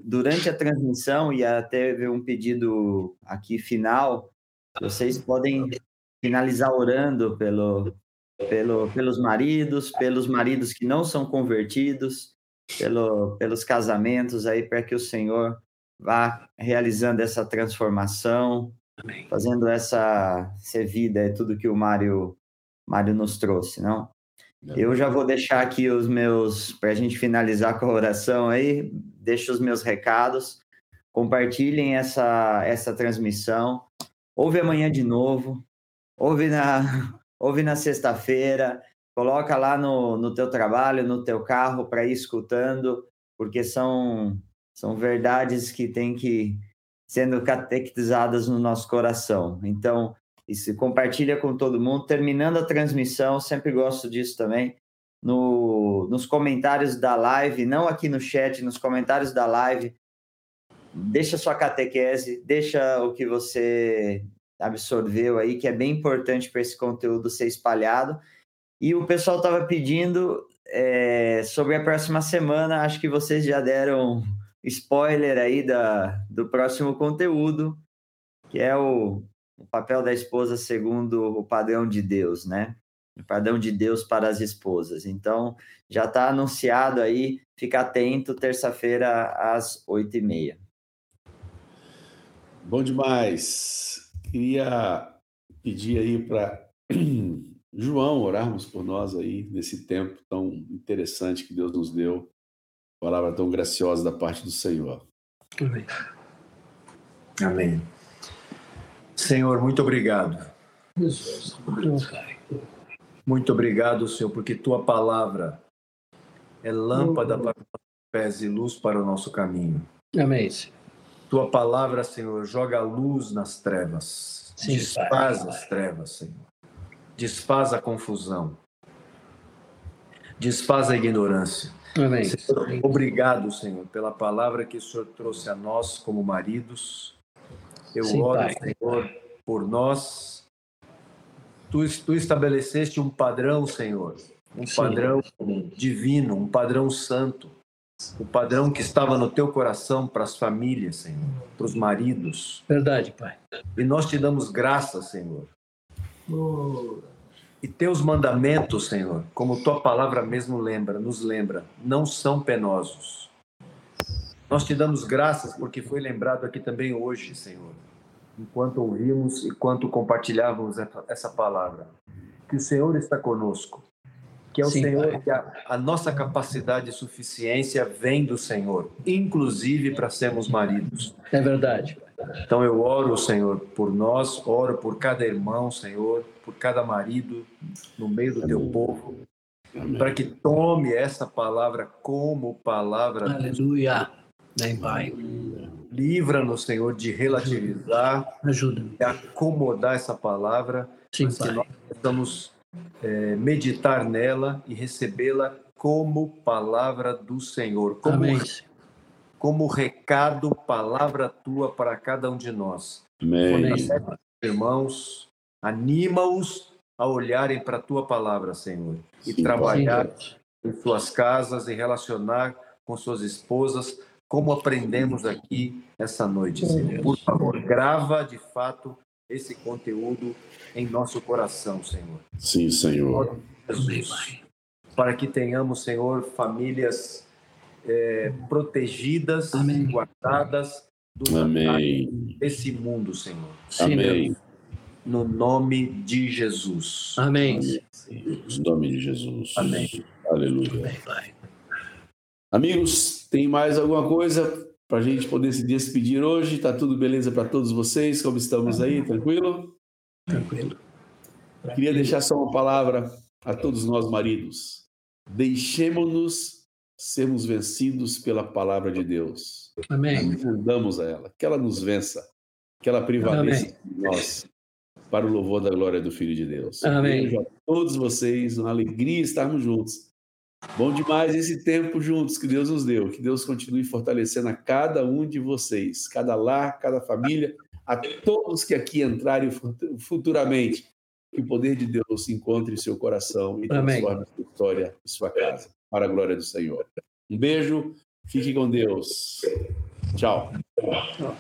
durante a transmissão e até teve um pedido aqui final. Vocês podem finalizar orando pelo, pelo, pelos maridos, pelos maridos que não são convertidos, pelo, pelos casamentos aí, para que o Senhor vá realizando essa transformação, Amém. fazendo essa ser vida, é tudo que o Mário, Mário nos trouxe, não? Eu já vou deixar aqui os meus, para a gente finalizar com a oração aí, deixo os meus recados, compartilhem essa, essa transmissão, ouve amanhã de novo, ouve na, ouve na sexta-feira, coloca lá no, no teu trabalho, no teu carro para ir escutando, porque são, são verdades que têm que sendo catequizadas no nosso coração. Então, isso, compartilha com todo mundo. Terminando a transmissão, sempre gosto disso também. No, nos comentários da live, não aqui no chat, nos comentários da live, deixa sua catequese, deixa o que você absorveu aí, que é bem importante para esse conteúdo ser espalhado. E o pessoal estava pedindo é, sobre a próxima semana, acho que vocês já deram spoiler aí da, do próximo conteúdo, que é o, o papel da esposa segundo o padrão de Deus, né? O padrão de Deus para as esposas. Então, já está anunciado aí, fica atento, terça-feira às oito e meia. Bom demais. Queria pedir aí para João orarmos por nós aí nesse tempo tão interessante que Deus nos deu, palavra tão graciosa da parte do Senhor. Amém. Amém. Senhor, muito obrigado. Jesus. Muito obrigado, Senhor, porque tua palavra é lâmpada para os pés e luz para o nosso caminho. Amém. Senhor. Tua palavra, Senhor, joga luz nas trevas. Sim, Desfaz Pai. as trevas, Senhor. Desfaz a confusão. Desfaz a ignorância. Amém. Senhor, obrigado, Senhor, pela palavra que o Senhor trouxe a nós como maridos. Eu Sim, oro, Pai. Senhor, por nós. Tu, tu estabeleceste um padrão, Senhor, um Sim. padrão divino, um padrão santo, o padrão que estava no teu coração para as famílias, Senhor, para os maridos. Verdade, Pai. E nós te damos graça, Senhor. Oh, E teus mandamentos, Senhor, como tua palavra mesmo lembra, nos lembra, não são penosos. Nós te damos graças porque foi lembrado aqui também hoje, Senhor, enquanto ouvimos e enquanto compartilhávamos essa palavra, que o Senhor está conosco, que é o Sim, Senhor Pai. que a, a nossa capacidade e suficiência vem do Senhor, inclusive para sermos maridos. É verdade. Então eu oro, Senhor, por nós, oro por cada irmão, Senhor, por cada marido no meio do teu povo, para que tome essa palavra como palavra. Aleluia. Amém, Pai. Livra-nos, Senhor, de relativizar Ajuda-me. e acomodar essa palavra, Sim, mas que Pai. nós possamos eh, meditar nela e recebê-la como palavra do Senhor, como, Amém. Como recado, palavra tua para cada um de nós. Amém. Senhor. irmãos, anima-os a olharem para a tua palavra, Senhor, e Sim, trabalhar em suas casas e relacionar com suas esposas, como aprendemos aqui essa noite, Senhor. Por favor, grava de fato esse conteúdo em nosso coração, Senhor. Sim, Senhor. Amém, Jesus, para que tenhamos, Senhor, famílias eh, protegidas, Amém. guardadas ataques Amém. desse mundo, Senhor. Sim, Amém. Deus. No nome de Jesus. Amém. Em nome de Jesus. Amém. Aleluia. Amém, Pai. Amigos, tem mais alguma coisa para a gente poder se despedir hoje? Tá tudo beleza para todos vocês? Como estamos aí? Tranquilo? Tranquilo. Queria deixar só uma palavra a todos nós maridos. Deixemos-nos sermos vencidos pela palavra de Deus. Amém. Andamos a ela, que ela nos vença, que ela prevaleça de nós para o louvor da glória do Filho de Deus. Amém. Beijo a todos vocês, uma alegria estarmos juntos. Bom demais esse tempo juntos que Deus nos deu. Que Deus continue fortalecendo a cada um de vocês, cada lar, cada família, a todos que aqui entrarem fut- futuramente. Que o poder de Deus encontre em seu coração e transforme a sua história e sua casa, para a glória do Senhor. Um beijo, fique com Deus. Tchau. Tchau.